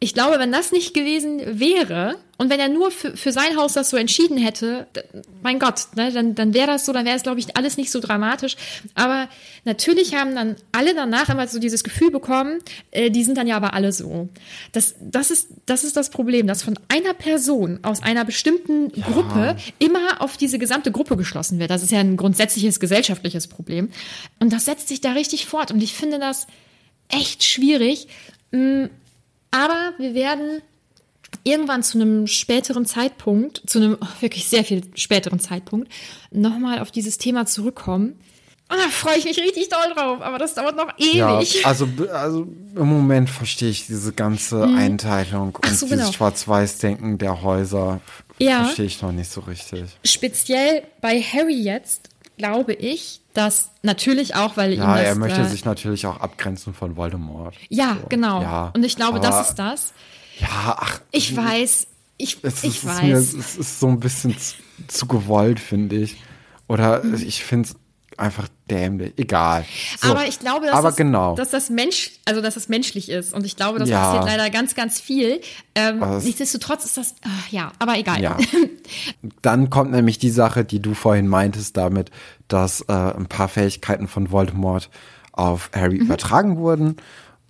Ich glaube, wenn das nicht gewesen wäre und wenn er nur für, für sein Haus das so entschieden hätte, mein Gott, ne, dann, dann wäre das so, dann wäre es, glaube ich, alles nicht so dramatisch. Aber natürlich haben dann alle danach immer so dieses Gefühl bekommen, äh, die sind dann ja aber alle so. Das, das, ist, das ist das Problem, dass von einer Person aus einer bestimmten Gruppe immer auf diese gesamte Gruppe geschlossen wird. Das ist ja ein grundsätzliches gesellschaftliches Problem. Und das setzt sich da richtig fort. Und ich finde das echt schwierig. Mm, Aber wir werden irgendwann zu einem späteren Zeitpunkt, zu einem wirklich sehr viel späteren Zeitpunkt, nochmal auf dieses Thema zurückkommen. Und da freue ich mich richtig doll drauf, aber das dauert noch Ja, ewig. also, also im Moment verstehe ich diese ganze Einteilung und so, dieses genau. Schwarz-Weiß-Denken der Häuser. Ja. Verstehe ich noch nicht so richtig. Speziell bei Harry jetzt glaube ich, dass natürlich auch, weil ihm Ja, das, er möchte äh, sich natürlich auch abgrenzen von Voldemort. Ja, So, genau. Ja, Und ich glaube, das ist das. Ja, ach. Ich weiß, ich, Es ich ist, weiß. Mir, es ist so ein bisschen zu, zu gewollt, finde ich. Oder ich finde es, einfach dämlich. Egal. So, aber ich glaube, dass, aber das, genau. dass das Mensch, also dass das menschlich ist. Und ich glaube, das Ja. passiert leider ganz, ganz viel. Ähm, nichtsdestotrotz ist das, ach, ja, aber egal. Ja. Dann kommt nämlich die Sache, die du vorhin meintest, damit, dass äh, ein paar Fähigkeiten von Voldemort auf Harry übertragen wurden.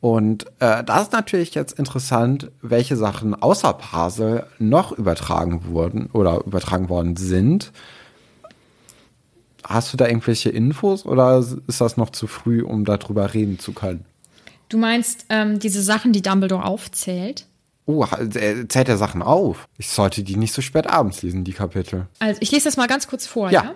Und äh, da ist natürlich jetzt interessant, welche Sachen außer Pasel noch übertragen wurden oder übertragen worden sind. Hast du da irgendwelche Infos oder ist das noch zu früh, um darüber reden zu können? Du meinst ähm, diese Sachen, die Dumbledore aufzählt? Oh, er zählt er Sachen auf. Ich sollte die nicht so spät abends lesen, die Kapitel. Also ich lese das mal ganz kurz vor, Ja. ja?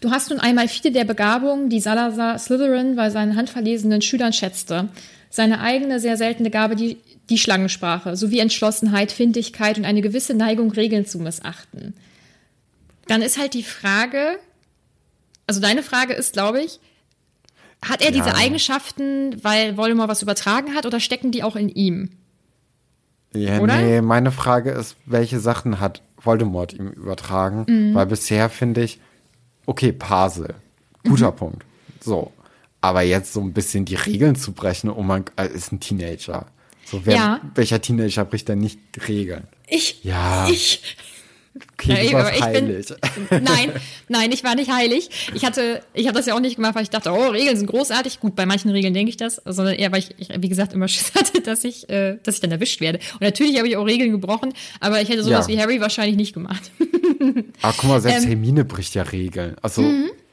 Du hast nun einmal viele der Begabungen, die Salazar Slytherin bei seinen handverlesenen Schülern schätzte. Seine eigene, sehr seltene Gabe, die, die Schlangensprache, sowie Entschlossenheit, Findigkeit und eine gewisse Neigung, Regeln zu missachten. Dann ist halt die Frage, also deine Frage ist, glaube ich, hat er diese Ja. Eigenschaften, weil Voldemort was übertragen hat, oder stecken die auch in ihm? Ja, Oder? nee, meine Frage ist, welche Sachen hat Voldemort ihm übertragen? Mhm. Weil bisher finde ich, okay, Pasel, guter Mhm. Punkt. So. Aber jetzt so ein bisschen die Regeln zu brechen, oh mein Gott, ist ein Teenager. So, wer, Ja. welcher Teenager bricht denn nicht Regeln? Ich, Ja. ich, Okay, Ja, ich bin- heilig. Nein, nein, ich war nicht heilig. Ich hatte, ich habe das ja auch nicht gemacht, weil ich dachte, oh, Regeln sind großartig. Gut, bei manchen Regeln denke ich das, sondern eher, weil ich, ich wie gesagt, immer Schiss hatte, dass ich, äh, dass ich dann erwischt werde. Und natürlich habe ich auch Regeln gebrochen, aber ich hätte sowas Ja. wie Harry wahrscheinlich nicht gemacht. Aber guck mal, selbst Ähm, Hermine bricht ja Regeln. Also,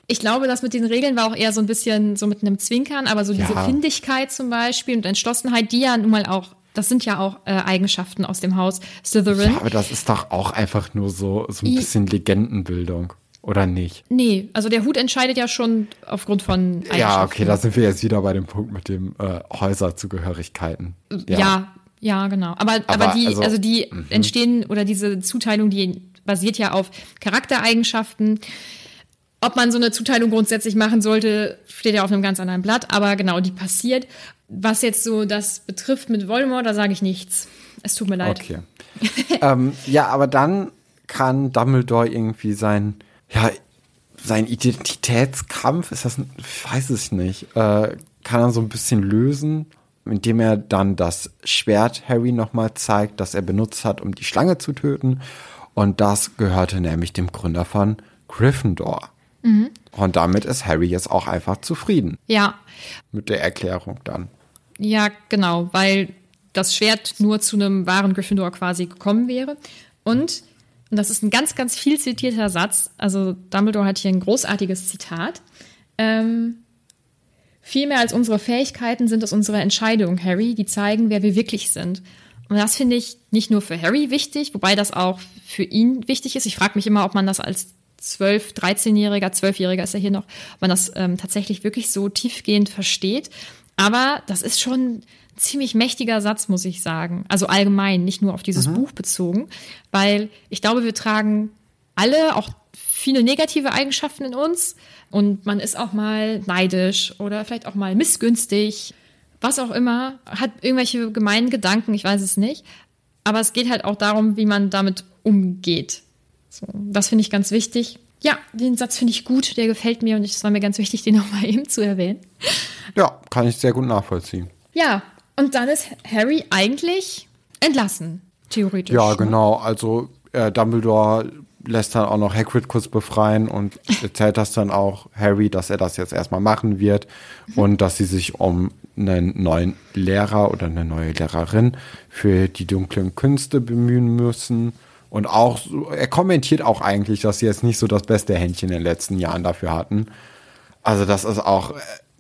Ich glaube, das mit den Regeln war auch eher so ein bisschen so mit einem Zwinkern, aber so diese Ja. Findigkeit zum Beispiel und Entschlossenheit, die ja nun mal auch, das sind ja auch äh, Eigenschaften aus dem Haus Slytherin. ja, aber das ist doch auch einfach nur so, so ein I- bisschen Legendenbildung. Oder nicht? Nee, also der Hut entscheidet ja schon aufgrund von Eigenschaften. Ja, okay, da sind wir jetzt wieder bei dem Punkt mit dem äh, Häuserzugehörigkeiten. Ja, ja, genau. Aber, aber, Aber die, also- also, die entstehen oder diese Zuteilung, die basiert ja auf Charaktereigenschaften. Ob man so eine Zuteilung grundsätzlich machen sollte, steht ja auf einem ganz anderen Blatt. Aber genau, die passiert. Was jetzt so das betrifft mit Voldemort, da sage ich nichts. Es tut mir leid. Okay. ähm, ja, aber dann kann Dumbledore irgendwie sein, ja, sein Identitätskampf, ist das, ich weiß es nicht, äh, kann er so ein bisschen lösen, indem er dann das Schwert Harry nochmal zeigt, das er benutzt hat, um die Schlange zu töten. Und das gehörte nämlich dem Gründer von Gryffindor. Und damit ist Harry jetzt auch einfach zufrieden Ja, mit der Erklärung dann. Ja, genau, weil das Schwert nur zu einem wahren Gryffindor quasi gekommen wäre. Und, und das ist ein ganz, ganz viel zitierter Satz, also Dumbledore hat hier ein großartiges Zitat. Ähm, viel mehr als unsere Fähigkeiten sind es unsere Entscheidungen, Harry, die zeigen, wer wir wirklich sind. Und das finde ich nicht nur für Harry wichtig, wobei das auch für ihn wichtig ist. Ich frage mich immer, ob man das als 12, 13-Jähriger, 12-Jähriger ist er hier noch, man das ähm, tatsächlich wirklich so tiefgehend versteht. Aber das ist schon ein ziemlich mächtiger Satz, muss ich sagen. Also allgemein, nicht nur auf dieses Buch bezogen, weil ich glaube, wir tragen alle auch viele negative Eigenschaften in uns und man ist auch mal neidisch oder vielleicht auch mal missgünstig, was auch immer, hat irgendwelche gemeinen Gedanken, ich weiß es nicht. Aber es geht halt auch darum, wie man damit umgeht. So, das finde ich ganz wichtig. Ja, den Satz finde ich gut, der gefällt mir und es war mir ganz wichtig, den nochmal eben zu erwähnen. Ja, kann ich sehr gut nachvollziehen. Ja, und dann ist Harry eigentlich entlassen, theoretisch. Ja, genau. Also äh, Dumbledore lässt dann auch noch Hagrid kurz befreien und erzählt das dann auch Harry, dass er das jetzt erstmal machen wird und dass sie sich um einen neuen Lehrer oder eine neue Lehrerin für die dunklen Künste bemühen müssen. Und auch, er kommentiert auch eigentlich, dass sie jetzt nicht so das beste Händchen in den letzten Jahren dafür hatten. Also das ist auch äh,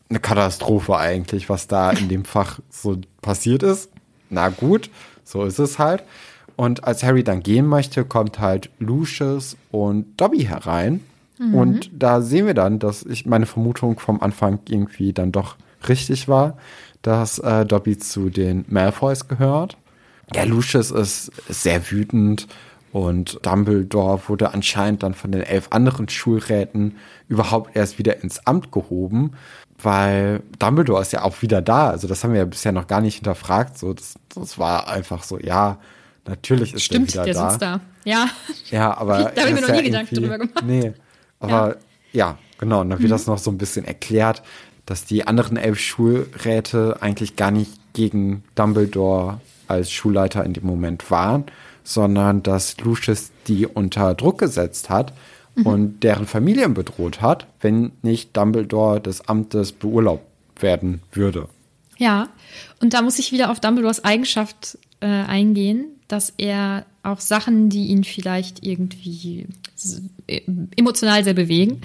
eine Katastrophe eigentlich, was da in dem Fach so passiert ist. Na gut, so ist es halt. Und als Harry dann gehen möchte, kommt halt Lucius und Dobby herein. Und da sehen wir dann, dass ich meine Vermutung vom Anfang irgendwie dann doch richtig war, dass äh, Dobby zu den Malfoys gehört. Ja, Lucius ist sehr wütend und Dumbledore wurde anscheinend dann von den elf anderen Schulräten überhaupt erst wieder ins Amt gehoben, weil Dumbledore ist ja auch wieder da. Also das haben wir ja bisher noch gar nicht hinterfragt. So, das, das war einfach so, ja, natürlich ist Stimmt, er der wieder sitzt da. da. Ja. Ja, aber Da hab ich mir noch nie ja Gedanken drüber gemacht. Nee, aber ja. Genau, und dann wird das noch so ein bisschen erklärt, dass die anderen elf Schulräte eigentlich gar nicht gegen Dumbledore als Schulleiter in dem Moment waren, sondern dass Lucius die unter Druck gesetzt hat und deren Familien bedroht hat, wenn nicht Dumbledore des Amtes beurlaubt werden würde. Ja, und da muss ich wieder auf Dumbledores Eigenschaft äh, eingehen, dass er auch Sachen, die ihn vielleicht irgendwie äh, emotional sehr bewegen,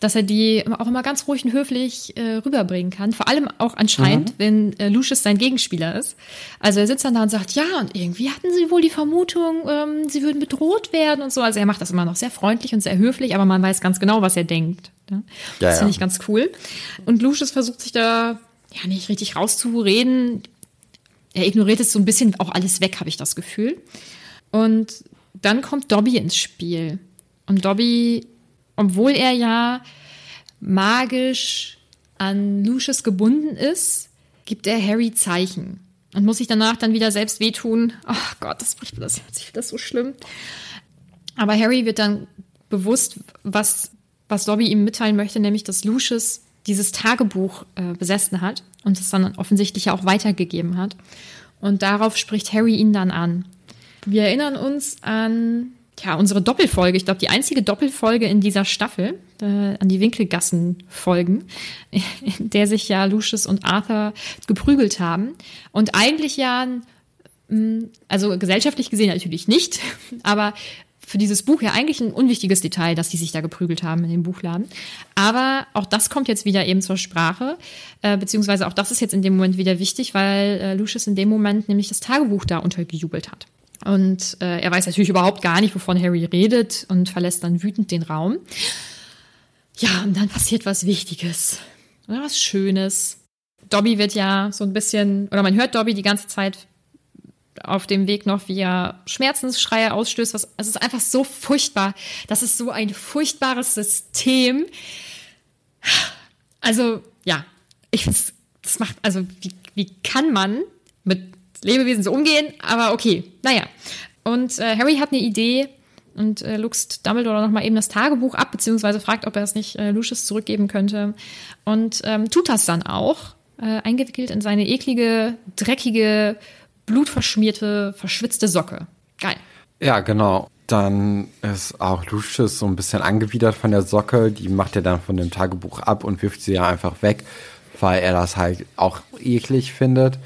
dass er die auch immer ganz ruhig und höflich äh, rüberbringen kann. Vor allem auch anscheinend, wenn äh, Lucius sein Gegenspieler ist. Also er sitzt dann da und sagt, ja, und irgendwie hatten sie wohl die Vermutung, ähm, sie würden bedroht werden und so. Also er macht das immer noch sehr freundlich und sehr höflich, aber man weiß ganz genau, was er denkt. Ne? Ja, das finde ja. ich ganz cool. Und Lucius versucht sich da ja nicht richtig rauszureden. Er ignoriert es so ein bisschen auch alles weg, habe ich das Gefühl. Und dann kommt Dobby ins Spiel. Und Dobby, obwohl er ja magisch an Lucius gebunden ist, gibt er Harry Zeichen und muss sich danach dann wieder selbst wehtun. Ach Gott, das das das so schlimm. Aber Harry wird dann bewusst, was, was Dobby ihm mitteilen möchte, nämlich, dass Lucius dieses Tagebuch äh, besessen hat und es dann offensichtlich auch weitergegeben hat. Und darauf spricht Harry ihn dann an. Wir erinnern uns an ja, unsere Doppelfolge, ich glaube, die einzige Doppelfolge in dieser Staffel, äh, an die Winkelgassen-Folgen, in der sich ja Lucius und Arthur geprügelt haben. Und eigentlich ja, also gesellschaftlich gesehen natürlich nicht, aber für dieses Buch ja eigentlich ein unwichtiges Detail, dass die sich da geprügelt haben in dem Buchladen. Aber auch das kommt jetzt wieder eben zur Sprache, äh, beziehungsweise auch das ist jetzt in dem Moment wieder wichtig, weil äh, Lucius in dem Moment nämlich das Tagebuch da untergejubelt hat. Und äh, er weiß natürlich überhaupt gar nicht, wovon Harry redet und verlässt dann wütend den Raum. Ja, und dann passiert was Wichtiges. Oder was Schönes. Dobby wird ja so ein bisschen, oder man hört Dobby die ganze Zeit auf dem Weg noch, wie er Schmerzensschreie ausstößt. Was, es ist einfach so furchtbar. Das ist so ein furchtbares System. Also, ja, ich das macht, also, wie, wie kann man mit Lebewesen so umgehen? Aber okay, naja. Und äh, Harry hat eine Idee und äh, luchst Dumbledore nochmal eben das Tagebuch ab, beziehungsweise fragt, ob er es nicht äh, Lucius zurückgeben könnte. Und ähm, tut das dann auch, äh, eingewickelt in seine eklige, dreckige, blutverschmierte, verschwitzte Socke. Geil. Ja, genau. Dann ist auch Lucius so ein bisschen angewidert von der Socke. Die macht er dann von dem Tagebuch ab und wirft sie ja einfach weg, weil er das halt auch eklig findet.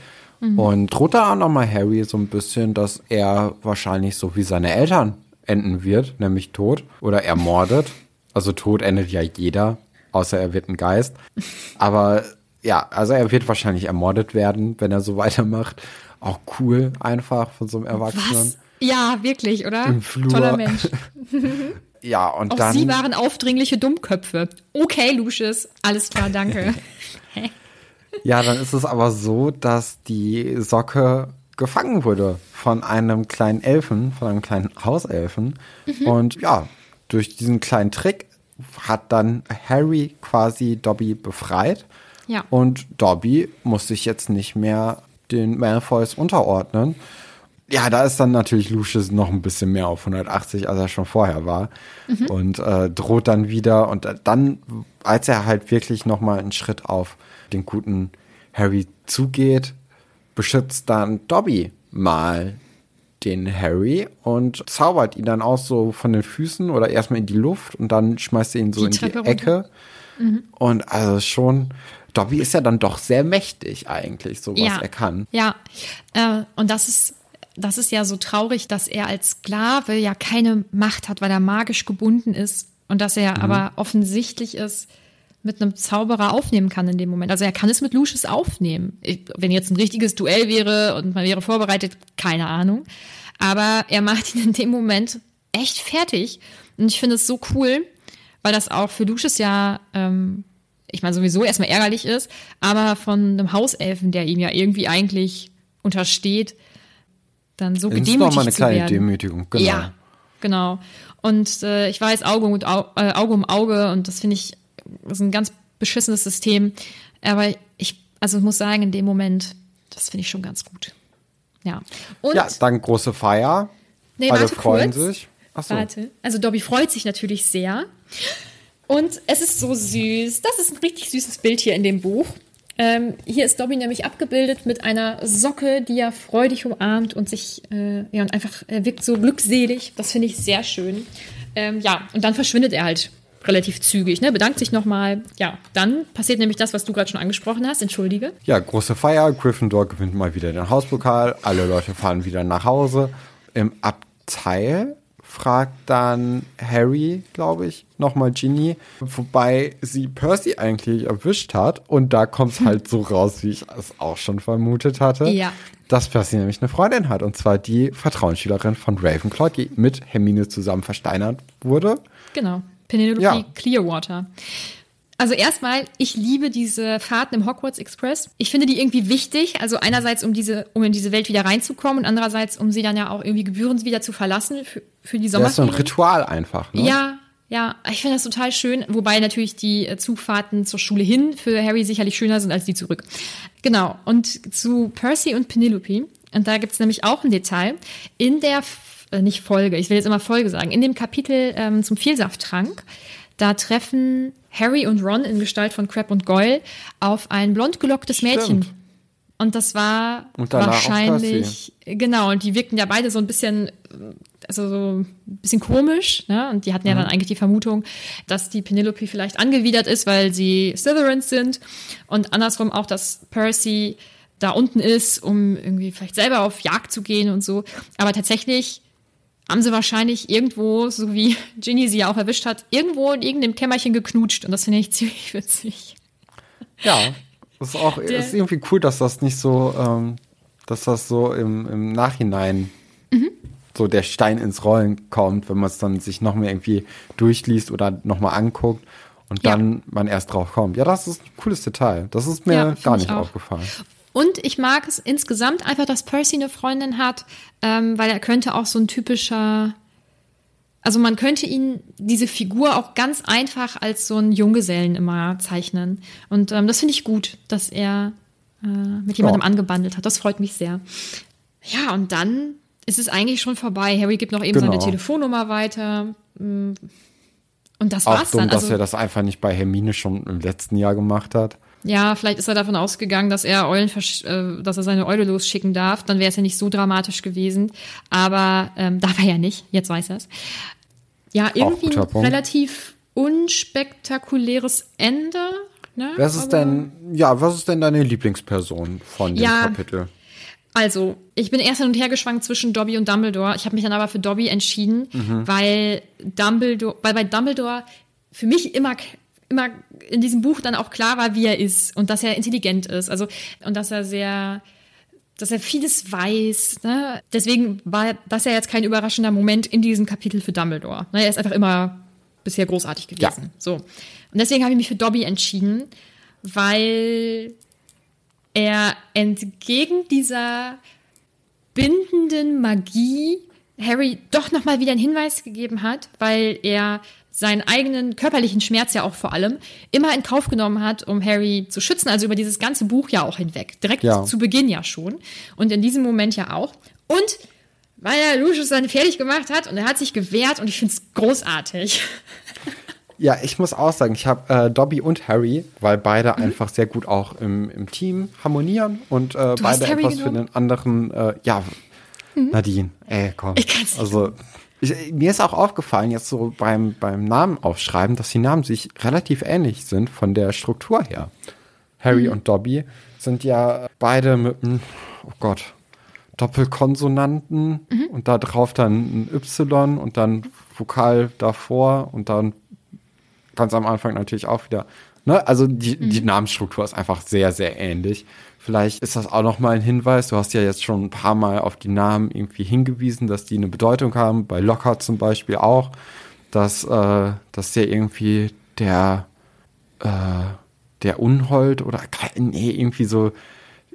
Und droht da auch nochmal Harry so ein bisschen, dass er wahrscheinlich so wie seine Eltern enden wird, nämlich tot oder ermordet. Also tot endet ja jeder, außer er wird ein Geist. Aber ja, also er wird wahrscheinlich ermordet werden, wenn er so weitermacht. Auch cool einfach von so einem Erwachsenen. Was? Ja, wirklich, oder? Im Flur. Toller Mensch. Ja, und Auch dann. Sie waren aufdringliche Dummköpfe. Okay, Lucius, alles klar, danke. Ja, dann ist es aber so, dass die Socke gefangen wurde von einem kleinen Elfen, von einem kleinen Hauselfen. Und ja, durch diesen kleinen Trick hat dann Harry quasi Dobby befreit. Ja. Und Dobby muss sich jetzt nicht mehr den Malfoys unterordnen. Ja, da ist dann natürlich Lucius noch ein bisschen mehr auf 180, als er schon vorher war. Und äh, droht dann wieder. Und dann, als er halt wirklich noch mal einen Schritt auf den guten Harry zugeht, beschützt dann Dobby mal den Harry und zaubert ihn dann auch so von den Füßen oder erstmal in die Luft und dann schmeißt er ihn so Die in die. Ecke. Und also schon, Dobby ist ja dann doch sehr mächtig eigentlich, so was Ja. er kann. Ja, äh, und das ist, das ist ja so traurig, dass er als Sklave ja keine Macht hat, weil er magisch gebunden ist und dass er aber offensichtlich ist, mit einem Zauberer aufnehmen kann in dem Moment. Also er kann es mit Lucius aufnehmen. Ich, wenn jetzt ein richtiges Duell wäre und man wäre vorbereitet, keine Ahnung. Aber er macht ihn in dem Moment echt fertig. Und ich finde es so cool, weil das auch für Lucius ja, ähm, ich meine, sowieso erstmal ärgerlich ist, aber von einem Hauselfen, der ihm ja irgendwie eigentlich untersteht, dann so Das ist gedemütigt noch mal eine kleine werden. Demütigung, genau. Ja, genau. Und äh, ich weiß, Auge, und Au äh, Auge um Auge und das finde ich, das ist ein ganz beschissenes System. Aber ich, also ich muss sagen, in dem Moment, das finde ich schon ganz gut. Ja. Und, Ja, dann große Feier. nee, Alle freuen kurz. sich. Ach so. Warte. Also Dobby freut sich natürlich sehr. Und es ist so süß. Das ist ein richtig süßes Bild hier in dem Buch. Ähm, hier ist Dobby nämlich abgebildet mit einer Socke, die er freudig umarmt und sich, äh, ja, und einfach, er wirkt so glückselig. Das finde ich sehr schön. Ähm, ja, und dann verschwindet er halt relativ zügig, ne? bedankt sich nochmal. Ja, dann passiert nämlich das, was du gerade schon angesprochen hast. Entschuldige. Ja, große Feier. Gryffindor gewinnt mal wieder den Hauspokal. Alle Leute fahren wieder nach Hause. Im Abteil fragt dann Harry, glaube ich, nochmal Ginny, wobei sie Percy eigentlich erwischt hat. Und da kommt es halt so raus, wie ich es auch schon vermutet hatte. Ja. Dass Percy nämlich eine Freundin hat. Und zwar die Vertrauensschülerin von Ravenclaw, die mit Hermine zusammen versteinert wurde. Genau. Penelope Ja. Clearwater. Also erstmal, ich liebe diese Fahrten im Hogwarts Express. Ich finde die irgendwie wichtig. Also einerseits, um diese, um in diese Welt wieder reinzukommen und andererseits, um sie dann ja auch irgendwie gebührend wieder zu verlassen für, für die Das ist so ein Sommerferien. Ritual einfach. Ne? Ja, ja, ich finde das total schön, wobei natürlich die äh, Zugfahrten zur Schule hin für Harry sicherlich schöner sind als die zurück. Genau, und zu Percy und Penelope, und da gibt's nämlich auch ein Detail, in der, äh, nicht Folge, ich will jetzt immer Folge sagen, in dem Kapitel ähm, zum Vielsafttrank, da treffen Harry und Ron in Gestalt von Crab und Goyle auf ein blond gelocktes Mädchen. Stimmt. Und das war Und wahrscheinlich, genau, und die wirkten ja beide so ein bisschen, also so ein bisschen komisch, ne? Und die hatten ja Mhm. dann eigentlich die Vermutung, dass die Penelope vielleicht angewidert ist, weil sie Slytherins sind. Und andersrum auch, dass Percy da unten ist, um irgendwie vielleicht selber auf Jagd zu gehen und so. Aber tatsächlich haben sie wahrscheinlich irgendwo, so wie Ginny sie ja auch erwischt hat, irgendwo in irgendeinem Kämmerchen geknutscht. Und das finde ich ziemlich witzig. Ja, das ist auch ist irgendwie cool, dass das nicht so, ähm, dass das so im, im Nachhinein Mhm. so der Stein ins Rollen kommt, wenn man es dann sich noch mehr irgendwie durchliest oder nochmal anguckt und Ja. dann man erst drauf kommt. Ja, das ist ein cooles Detail. Das ist mir Ja, gar nicht aufgefallen. Und ich mag es insgesamt einfach, dass Percy eine Freundin hat, ähm, weil er könnte auch so ein typischer, also man könnte ihn, diese Figur auch ganz einfach als so einen Junggesellen immer zeichnen. Und ähm, das finde ich gut, dass er äh, mit jemandem Ja. angebandelt hat. Das freut mich sehr. Ja, und dann ist es eigentlich schon vorbei. Harry gibt noch eben Genau. seine Telefonnummer weiter. Mm. Und das Auch war's dumm, dann. dass Also, er das einfach nicht bei Hermine schon im letzten Jahr gemacht hat. Ja, vielleicht ist er davon ausgegangen, dass er Eulen, äh, dass er seine Eule losschicken darf. Dann wäre es ja nicht so dramatisch gewesen. Aber ähm, darf er ja nicht. Jetzt weiß er es. Ja, irgendwie ein relativ unspektakuläres Ende. Ne? Was ist Aber- denn, ja, was ist denn deine Lieblingsperson von dem Ja. Kapitel? Also, ich bin erst hin und her geschwankt zwischen Dobby und Dumbledore. Ich habe mich dann aber für Dobby entschieden, weil Dumbledore, weil bei Dumbledore für mich immer immer in diesem Buch dann auch klar war, wie er ist und dass er intelligent ist, also und dass er sehr dass er vieles weiß. Ne? Deswegen war das ja jetzt kein überraschender Moment in diesem Kapitel für Dumbledore. Ne? Er ist einfach immer bisher großartig gewesen. Ja. So. Und deswegen habe ich mich für Dobby entschieden, weil er entgegen dieser bindenden Magie Harry doch noch mal wieder einen Hinweis gegeben hat, weil er seinen eigenen körperlichen Schmerz ja auch vor allem immer in Kauf genommen hat, um Harry zu schützen, also über dieses ganze Buch ja auch hinweg. Direkt Ja. zu Beginn ja schon und in diesem Moment ja auch. Und weil er Lucius dann fertig gemacht hat und er hat sich gewehrt und ich finde es großartig. Ja, ich muss auch sagen, ich habe äh, Dobby und Harry, weil beide einfach sehr gut auch im, im Team harmonieren und äh, beide etwas für genommen? den anderen, äh, ja, Nadine, ey, komm. Ich kann's nicht Also, ich, mir ist auch aufgefallen, jetzt so beim, beim Namen aufschreiben, dass die Namen sich relativ ähnlich sind von der Struktur her. Harry Mhm. und Dobby sind ja beide mit einem, oh Gott, Doppelkonsonanten Mhm. und da drauf dann ein Y und dann Vokal davor und dann ganz am Anfang natürlich auch wieder. Ne? Also die, Mhm. die Namensstruktur ist einfach sehr, sehr ähnlich. Vielleicht ist das auch noch mal ein Hinweis. Du hast ja jetzt schon ein paar Mal auf die Namen irgendwie hingewiesen, dass die eine Bedeutung haben. Bei Lockhart zum Beispiel auch, dass, äh, dass der irgendwie der, äh, der Unhold oder nee, irgendwie so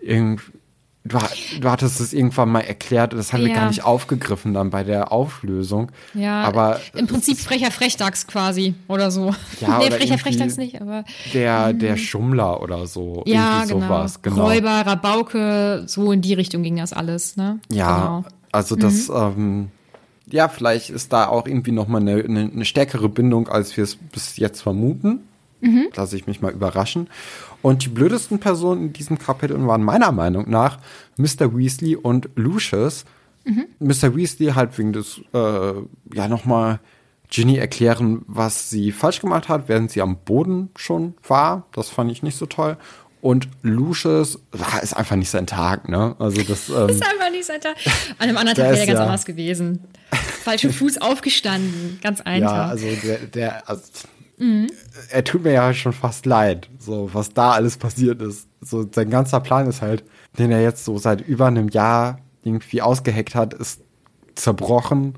irgendwie Du, du hattest es irgendwann mal erklärt, das haben wir Ja. gar nicht aufgegriffen dann bei der Auflösung. Ja, aber im Prinzip frecher Frechdachs quasi oder so. Ja, nee, oder frecher Frechdachs nicht, aber der, der Schummler oder so. Mhm. ja, irgendwie genau. sowas. Genau. Räuber, Rabauke, so in die Richtung ging das alles, ne? Ja, Genau. also das, ähm, ja, vielleicht ist da auch irgendwie nochmal eine, eine, eine stärkere Bindung, als wir es bis jetzt vermuten. Mhm. Lasse ich mich mal überraschen. Und die blödesten Personen in diesem Kapitel waren meiner Meinung nach Mr. Weasley und Lucius. Mhm. Mr. Weasley halt wegen des, äh, ja, nochmal Ginny erklären, was sie falsch gemacht hat, während sie am Boden schon war. Das fand ich nicht so toll. Und Lucius ach, ist einfach nicht sein Tag, ne? Also das ähm, ist einfach nicht sein Tag. An einem anderen Tag wäre er ganz ja, anders gewesen. Falscher Fuß aufgestanden, ganz einfach. Ja, also der, der also, mhm. er tut mir ja schon fast leid, so was da alles passiert ist. So sein ganzer Plan ist halt, den er jetzt so seit über einem Jahr irgendwie ausgeheckt hat, ist zerbrochen.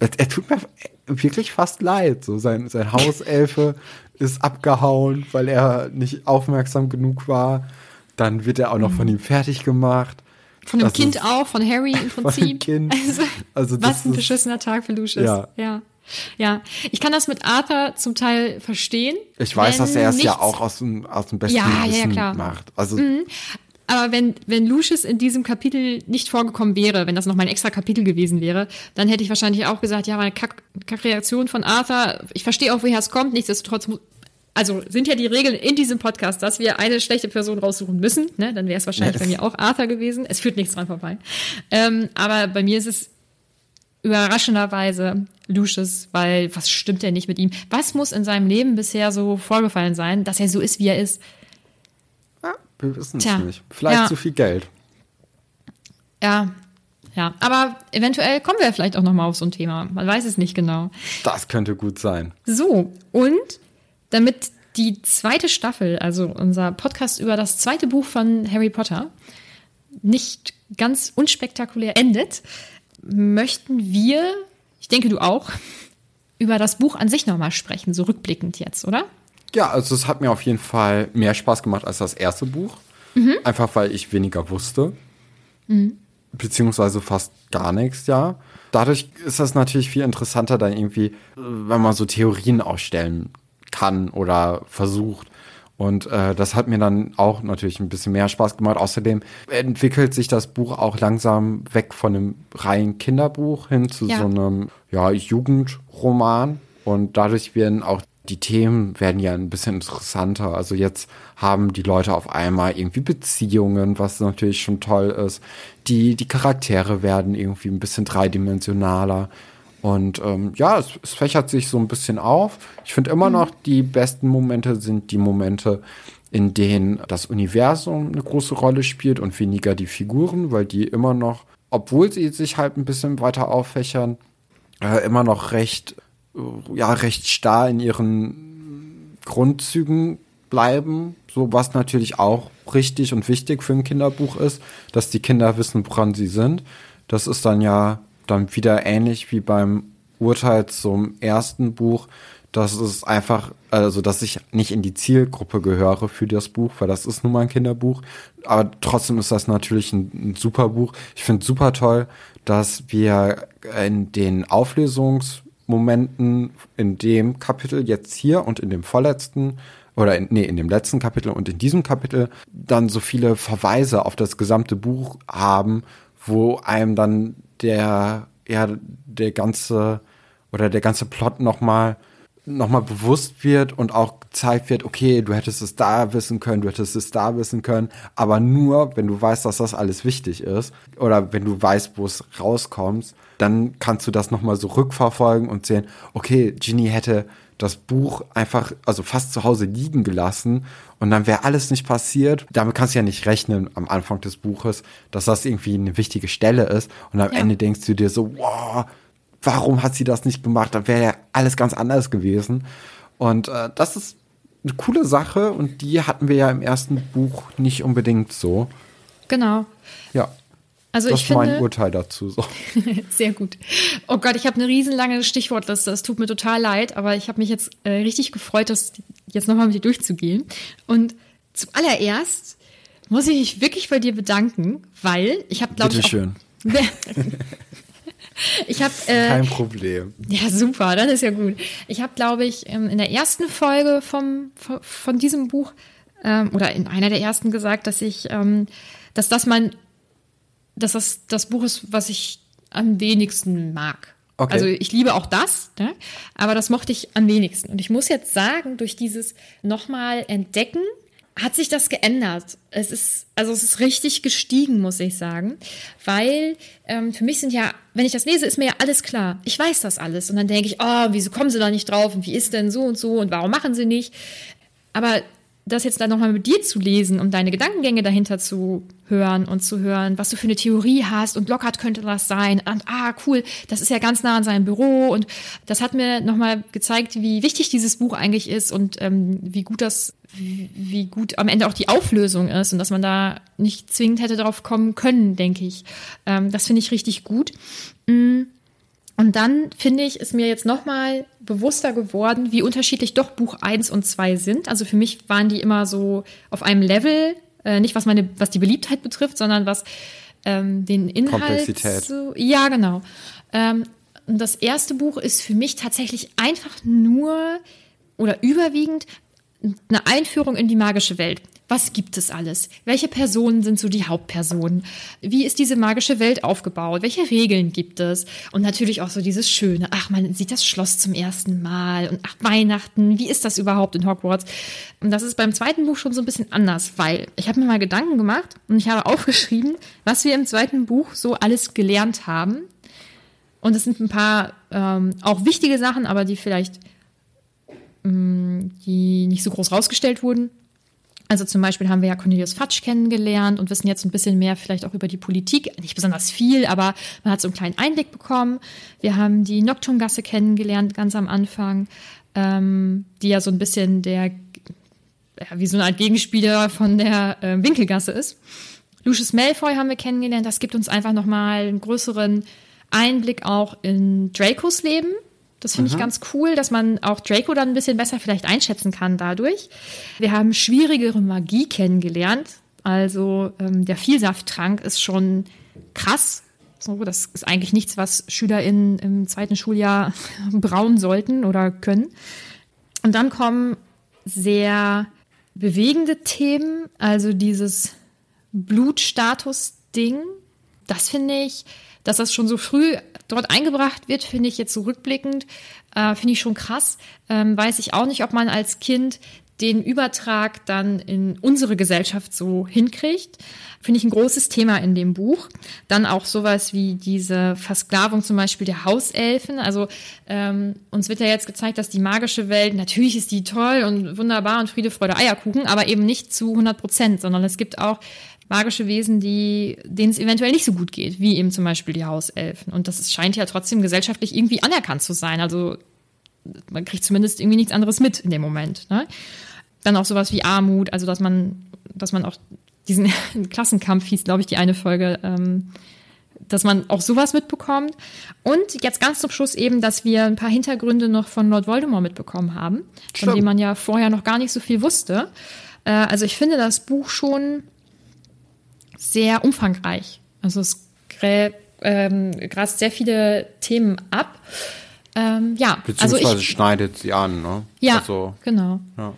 Er, er tut mir wirklich fast leid. So sein, sein Hauselfe ist abgehauen, weil er nicht aufmerksam genug war. Dann wird er auch noch von ihm fertig gemacht. Von dem das Kind auch, von Harry im Prinzip. Von dem kind. Also, also was ein beschissener Tag für Lucius. Ja. ja. Ja, ich kann das mit Arthur zum Teil verstehen. Ich weiß, dass er es ja auch aus dem, aus dem besten ja, Wissen ja, macht. Also, mhm. Aber wenn, wenn Lucius in diesem Kapitel nicht vorgekommen wäre, wenn das noch mal ein extra Kapitel gewesen wäre, dann hätte ich wahrscheinlich auch gesagt, ja, meine Kack-Reaktion von Arthur, ich verstehe auch, woher es kommt, nichtsdestotrotz, also sind ja die Regeln in diesem Podcast, dass wir eine schlechte Person raussuchen müssen, ne? dann wäre es wahrscheinlich yes. bei mir auch Arthur gewesen. Es führt nichts dran vorbei. Ähm, aber bei mir ist es überraschenderweise Lucius, weil was stimmt denn nicht mit ihm? Was muss in seinem Leben bisher so vorgefallen sein, dass er so ist, wie er ist? Wir wissen es nicht. Vielleicht ja. zu viel Geld. Ja, ja. Aber eventuell kommen wir vielleicht auch noch mal auf so ein Thema. Man weiß es nicht genau. Das könnte gut sein. So, und damit die zweite Staffel, also unser Podcast über das zweite Buch von Harry Potter, nicht ganz unspektakulär endet, möchten wir, ich denke du auch, über das Buch an sich nochmal sprechen, so rückblickend jetzt, oder? Ja, also es hat mir auf jeden Fall mehr Spaß gemacht als das erste Buch. Mhm. Einfach weil ich weniger wusste. Mhm. Beziehungsweise fast gar nichts, ja. Dadurch ist das natürlich viel interessanter, dann irgendwie, wenn man so Theorien ausstellen kann oder versucht. Und äh, das hat mir dann auch natürlich ein bisschen mehr Spaß gemacht. Außerdem entwickelt sich das Buch auch langsam weg von einem reinen Kinderbuch hin zu ja. so einem ja, Jugendroman. Und dadurch werden auch die Themen werden ja ein bisschen interessanter. Also jetzt haben die Leute auf einmal irgendwie Beziehungen, was natürlich schon toll ist. Die, die Charaktere werden irgendwie ein bisschen dreidimensionaler. Und ähm, ja, es, es fächert sich so ein bisschen auf. Ich finde immer noch, die besten Momente sind die Momente, in denen das Universum eine große Rolle spielt und weniger die Figuren, weil die immer noch, obwohl sie sich halt ein bisschen weiter auffächern, äh, immer noch recht ja recht starr in ihren Grundzügen bleiben, so was natürlich auch richtig und wichtig für ein Kinderbuch ist, dass die Kinder wissen, woran sie sind. Das ist dann ja dann wieder ähnlich wie beim Urteil zum ersten Buch, dass es einfach, also dass ich nicht in die Zielgruppe gehöre für das Buch, weil das ist nun mal ein Kinderbuch. Aber trotzdem ist das natürlich ein, ein super Buch. Ich finde super toll, dass wir in den Auflösungs Momenten in dem Kapitel jetzt hier und in dem vorletzten oder in, nee, in dem letzten Kapitel und in diesem Kapitel dann so viele Verweise auf das gesamte Buch haben, wo einem dann der, ja, der ganze oder der ganze Plot nochmal nochmal bewusst wird und auch gezeigt wird, okay, du hättest es da wissen können, du hättest es da wissen können, aber nur, wenn du weißt, dass das alles wichtig ist oder wenn du weißt, wo es rauskommt, dann kannst du das nochmal so rückverfolgen und sehen, okay, Ginny hätte das Buch einfach, also fast zu Hause liegen gelassen und dann wäre alles nicht passiert. Damit kannst du ja nicht rechnen am Anfang des Buches, dass das irgendwie eine wichtige Stelle ist und am ja. Ende denkst du dir so, wow, warum hat sie das nicht gemacht? Dann wäre ja alles ganz anders gewesen. Und äh, das ist eine coole Sache und die hatten wir ja im ersten Buch nicht unbedingt so. Genau. Ja. Also das ich ist mein Urteil dazu. So. Sehr gut. Oh Gott, ich habe eine riesenlange Stichwortliste. Es tut mir total leid, aber ich habe mich jetzt äh, richtig gefreut, das jetzt nochmal mit dir durchzugehen. Und zuallererst muss ich mich wirklich bei dir bedanken, weil ich habe, glaube ich, auch, schön. Ich habe äh, kein Problem. Ja, super, das ist ja gut. Ich habe, glaube ich, ähm, in der ersten Folge vom, von diesem Buch ähm, oder in einer der ersten gesagt, dass ich, ähm, dass das mein, dass das das Buch ist, was ich am wenigsten mag. Okay. Also ich liebe auch das, ne? aber das mochte ich am wenigsten. Und ich muss jetzt sagen, durch dieses nochmal entdecken, hat sich das geändert. Es ist, also es ist richtig gestiegen, muss ich sagen. Weil ähm, für mich sind ja, wenn ich das lese, ist mir ja alles klar. Ich weiß das alles. Und dann denke ich, oh, wieso kommen sie da nicht drauf? Und wie ist denn so und so? Und warum machen sie nicht? Aber das jetzt dann nochmal mit dir zu lesen, um deine Gedankengänge dahinter zu hören und zu hören, was du für eine Theorie hast und Lockhart könnte das sein. Und ah, cool, das ist ja ganz nah an seinem Büro. Und das hat mir nochmal gezeigt, wie wichtig dieses Buch eigentlich ist und ähm, wie gut das, wie, wie gut am Ende auch die Auflösung ist und dass man da nicht zwingend hätte darauf kommen können, denke ich. Ähm, das finde ich richtig gut. Mm. Und dann finde ich, ist mir jetzt nochmal bewusster geworden, wie unterschiedlich doch Buch 1 und 2 sind. Also für mich waren die immer so auf einem Level, äh, nicht was meine, was die Beliebtheit betrifft, sondern was ähm, den Inhalt. Komplexität. So, ja, genau. Ähm, und das erste Buch ist für mich tatsächlich einfach nur oder überwiegend eine Einführung in die magische Welt. Was gibt es alles? Welche Personen sind so die Hauptpersonen? Wie ist diese magische Welt aufgebaut? Welche Regeln gibt es? Und natürlich auch so dieses Schöne. Ach, man sieht das Schloss zum ersten Mal und ach, Weihnachten. Wie ist das überhaupt in Hogwarts? Und das ist beim zweiten Buch schon so ein bisschen anders, weil ich habe mir mal Gedanken gemacht und ich habe aufgeschrieben, was wir im zweiten Buch so alles gelernt haben. Und es sind ein paar ähm, auch wichtige Sachen, aber die vielleicht mh, die nicht so groß rausgestellt wurden. Also zum Beispiel haben wir ja Cornelius Fatsch kennengelernt und wissen jetzt ein bisschen mehr vielleicht auch über die Politik. Nicht besonders viel, aber man hat so einen kleinen Einblick bekommen. Wir haben die Nocturngasse kennengelernt ganz am Anfang, ähm, die ja so ein bisschen der, ja, wie so eine Art Gegenspieler von der äh, Winkelgasse ist. Lucius Malfoy haben wir kennengelernt. Das gibt uns einfach nochmal einen größeren Einblick auch in Dracos Leben. Das finde ich ganz cool, dass man auch Draco dann ein bisschen besser vielleicht einschätzen kann dadurch. Wir haben schwierigere Magie kennengelernt. Also ähm, der Vielsafttrank ist schon krass. So, das ist eigentlich nichts, was SchülerInnen im zweiten Schuljahr brauen sollten oder können. Und dann kommen sehr bewegende Themen, also dieses Blutstatus-Ding. Das finde ich, dass das schon so früh dort eingebracht wird, finde ich jetzt so rückblickend, äh, finde ich schon krass. Ähm, weiß ich auch nicht, ob man als Kind den Übertrag dann in unsere Gesellschaft so hinkriegt. Finde ich ein großes Thema in dem Buch. Dann auch sowas wie diese Versklavung zum Beispiel der Hauselfen. Also ähm, uns wird ja jetzt gezeigt, dass die magische Welt, natürlich ist die toll und wunderbar und Friede, Freude, Eierkuchen, aber eben nicht zu 100 Prozent, sondern es gibt auch magische Wesen, die, denen es eventuell nicht so gut geht, wie eben zum Beispiel die Hauselfen. Und das scheint ja trotzdem gesellschaftlich irgendwie anerkannt zu sein. Also man kriegt zumindest irgendwie nichts anderes mit in dem Moment. Ne? Dann auch sowas wie Armut, also dass man, dass man auch diesen Klassenkampf hieß, glaube ich, die eine Folge, ähm, dass man auch sowas mitbekommt. Und jetzt ganz zum Schluss eben, dass wir ein paar Hintergründe noch von Lord Voldemort mitbekommen haben, von Stimmt. dem man ja vorher noch gar nicht so viel wusste. Äh, also ich finde das Buch schon sehr umfangreich. Also es ähm, grast sehr viele Themen ab. Ähm, ja, also Beziehungsweise ich, schneidet sie an, ne? ja, Also, genau. ja.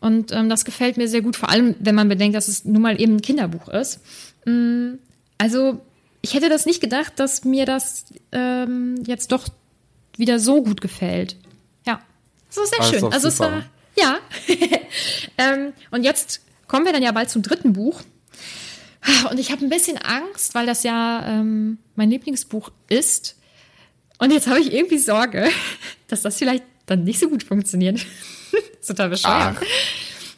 Und ähm, das gefällt mir sehr gut, vor allem wenn man bedenkt, dass es nun mal eben ein Kinderbuch ist. Mm, Also ich hätte das nicht gedacht, dass mir das ähm, jetzt doch wieder so gut gefällt. Ja, das ist sehr Ah, ist schön. Also es super. war, ja. ähm, und jetzt kommen wir dann ja bald zum dritten Buch. Und ich habe ein bisschen Angst, weil das ja ähm, mein Lieblingsbuch ist. Und jetzt habe ich irgendwie Sorge, dass das vielleicht dann nicht so gut funktioniert. total bescheuert. Ach.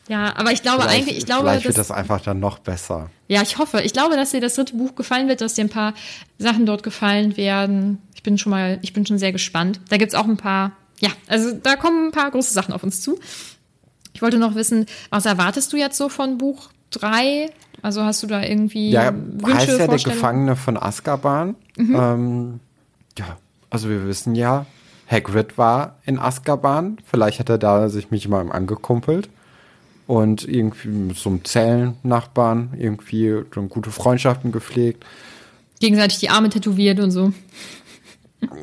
Ja, aber ich glaube vielleicht, eigentlich, ich glaube, vielleicht wird dass, das einfach dann noch besser. ja, ich hoffe, ich glaube, dass dir das dritte Buch gefallen wird, dass dir ein paar Sachen dort gefallen werden. Ich bin schon mal, ich bin schon sehr gespannt. Da gibt's auch ein paar, ja, also da kommen ein paar große Sachen auf uns zu. Ich wollte noch wissen, was erwartest du jetzt so von Buch drei? Also hast du da irgendwie Ja, Wünsche, heißt ja der? Gefangene von Azkaban. Mhm. Ähm, ja, also wir wissen ja, Hagrid war in Azkaban. Vielleicht hat er da sich mich mal angekumpelt und irgendwie mit so einem Zellennachbarn irgendwie dann gute Freundschaften gepflegt. Gegenseitig die Arme tätowiert und so.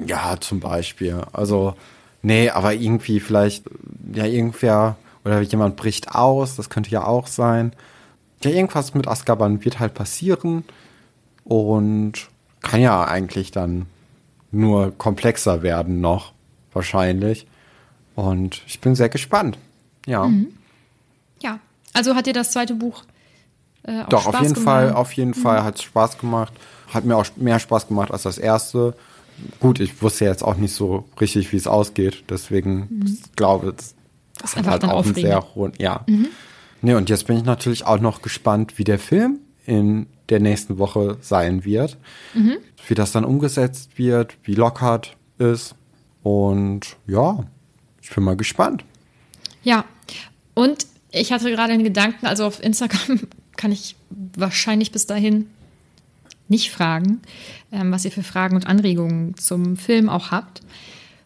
Ja, zum Beispiel. Also, nee, aber irgendwie vielleicht, ja, irgendwer oder jemand bricht aus, das könnte ja auch sein. Ja, irgendwas mit Azkaban wird halt passieren und kann ja eigentlich dann nur komplexer werden noch, wahrscheinlich. Und ich bin sehr gespannt. Ja. Mhm. Ja. Also hat dir das zweite Buch äh, auch Doch, Spaß auf jeden gemacht? Fall, auf jeden Fall hat es Spaß gemacht. Hat mir auch mehr Spaß gemacht als das erste. Gut, ich wusste jetzt auch nicht so richtig, wie es ausgeht. Deswegen glaube ich, das Ist hat einfach halt auch aufregend. sehr hohen, ja. Nee, und jetzt bin ich natürlich auch noch gespannt, wie der Film in der nächsten Woche sein wird. Wie das dann umgesetzt wird, wie Lockhart ist. Und ja, ich bin mal gespannt. Ja, und ich hatte gerade einen Gedanken, also auf Instagram kann ich wahrscheinlich bis dahin nicht fragen, ähm, was ihr für Fragen und Anregungen zum Film auch habt.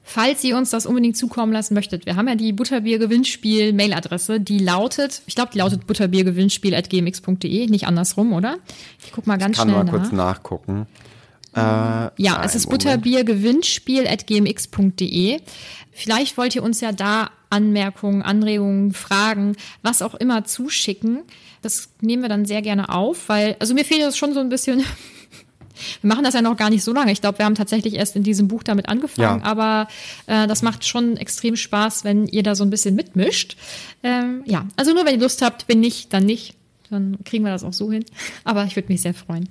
Falls ihr uns das unbedingt zukommen lassen möchtet, wir haben ja die Butterbier-Gewinnspiel-Mailadresse, die lautet, ich glaube, die lautet butterbiergewinnspiel.gmx.de, nicht andersrum, oder? Ich guck mal ganz Kann schnell mal kurz nach. nachgucken. Äh, Ja, es ist butterbiergewinnspiel.gmx.de. Vielleicht wollt ihr uns ja da Anmerkungen, Anregungen, Fragen, was auch immer zuschicken. Das nehmen wir dann sehr gerne auf, weil, also mir fehlt das schon so ein bisschen. Wir machen das ja noch gar nicht so lange. Ich glaube, wir haben tatsächlich erst in diesem Buch damit angefangen, Ja. aber äh, das macht schon extrem Spaß, wenn ihr da so ein bisschen mitmischt. Ähm, ja, also nur wenn ihr Lust habt, wenn nicht, dann nicht. Dann kriegen wir das auch so hin. Aber ich würde mich sehr freuen.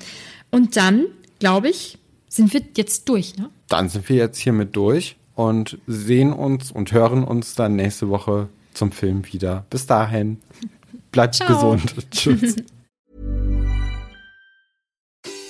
Und dann, glaube ich, sind wir jetzt durch, ne? Dann sind wir jetzt hiermit durch und sehen uns und hören uns dann nächste Woche zum Film wieder. Bis dahin. Bleibt Ciao. gesund. Tschüss.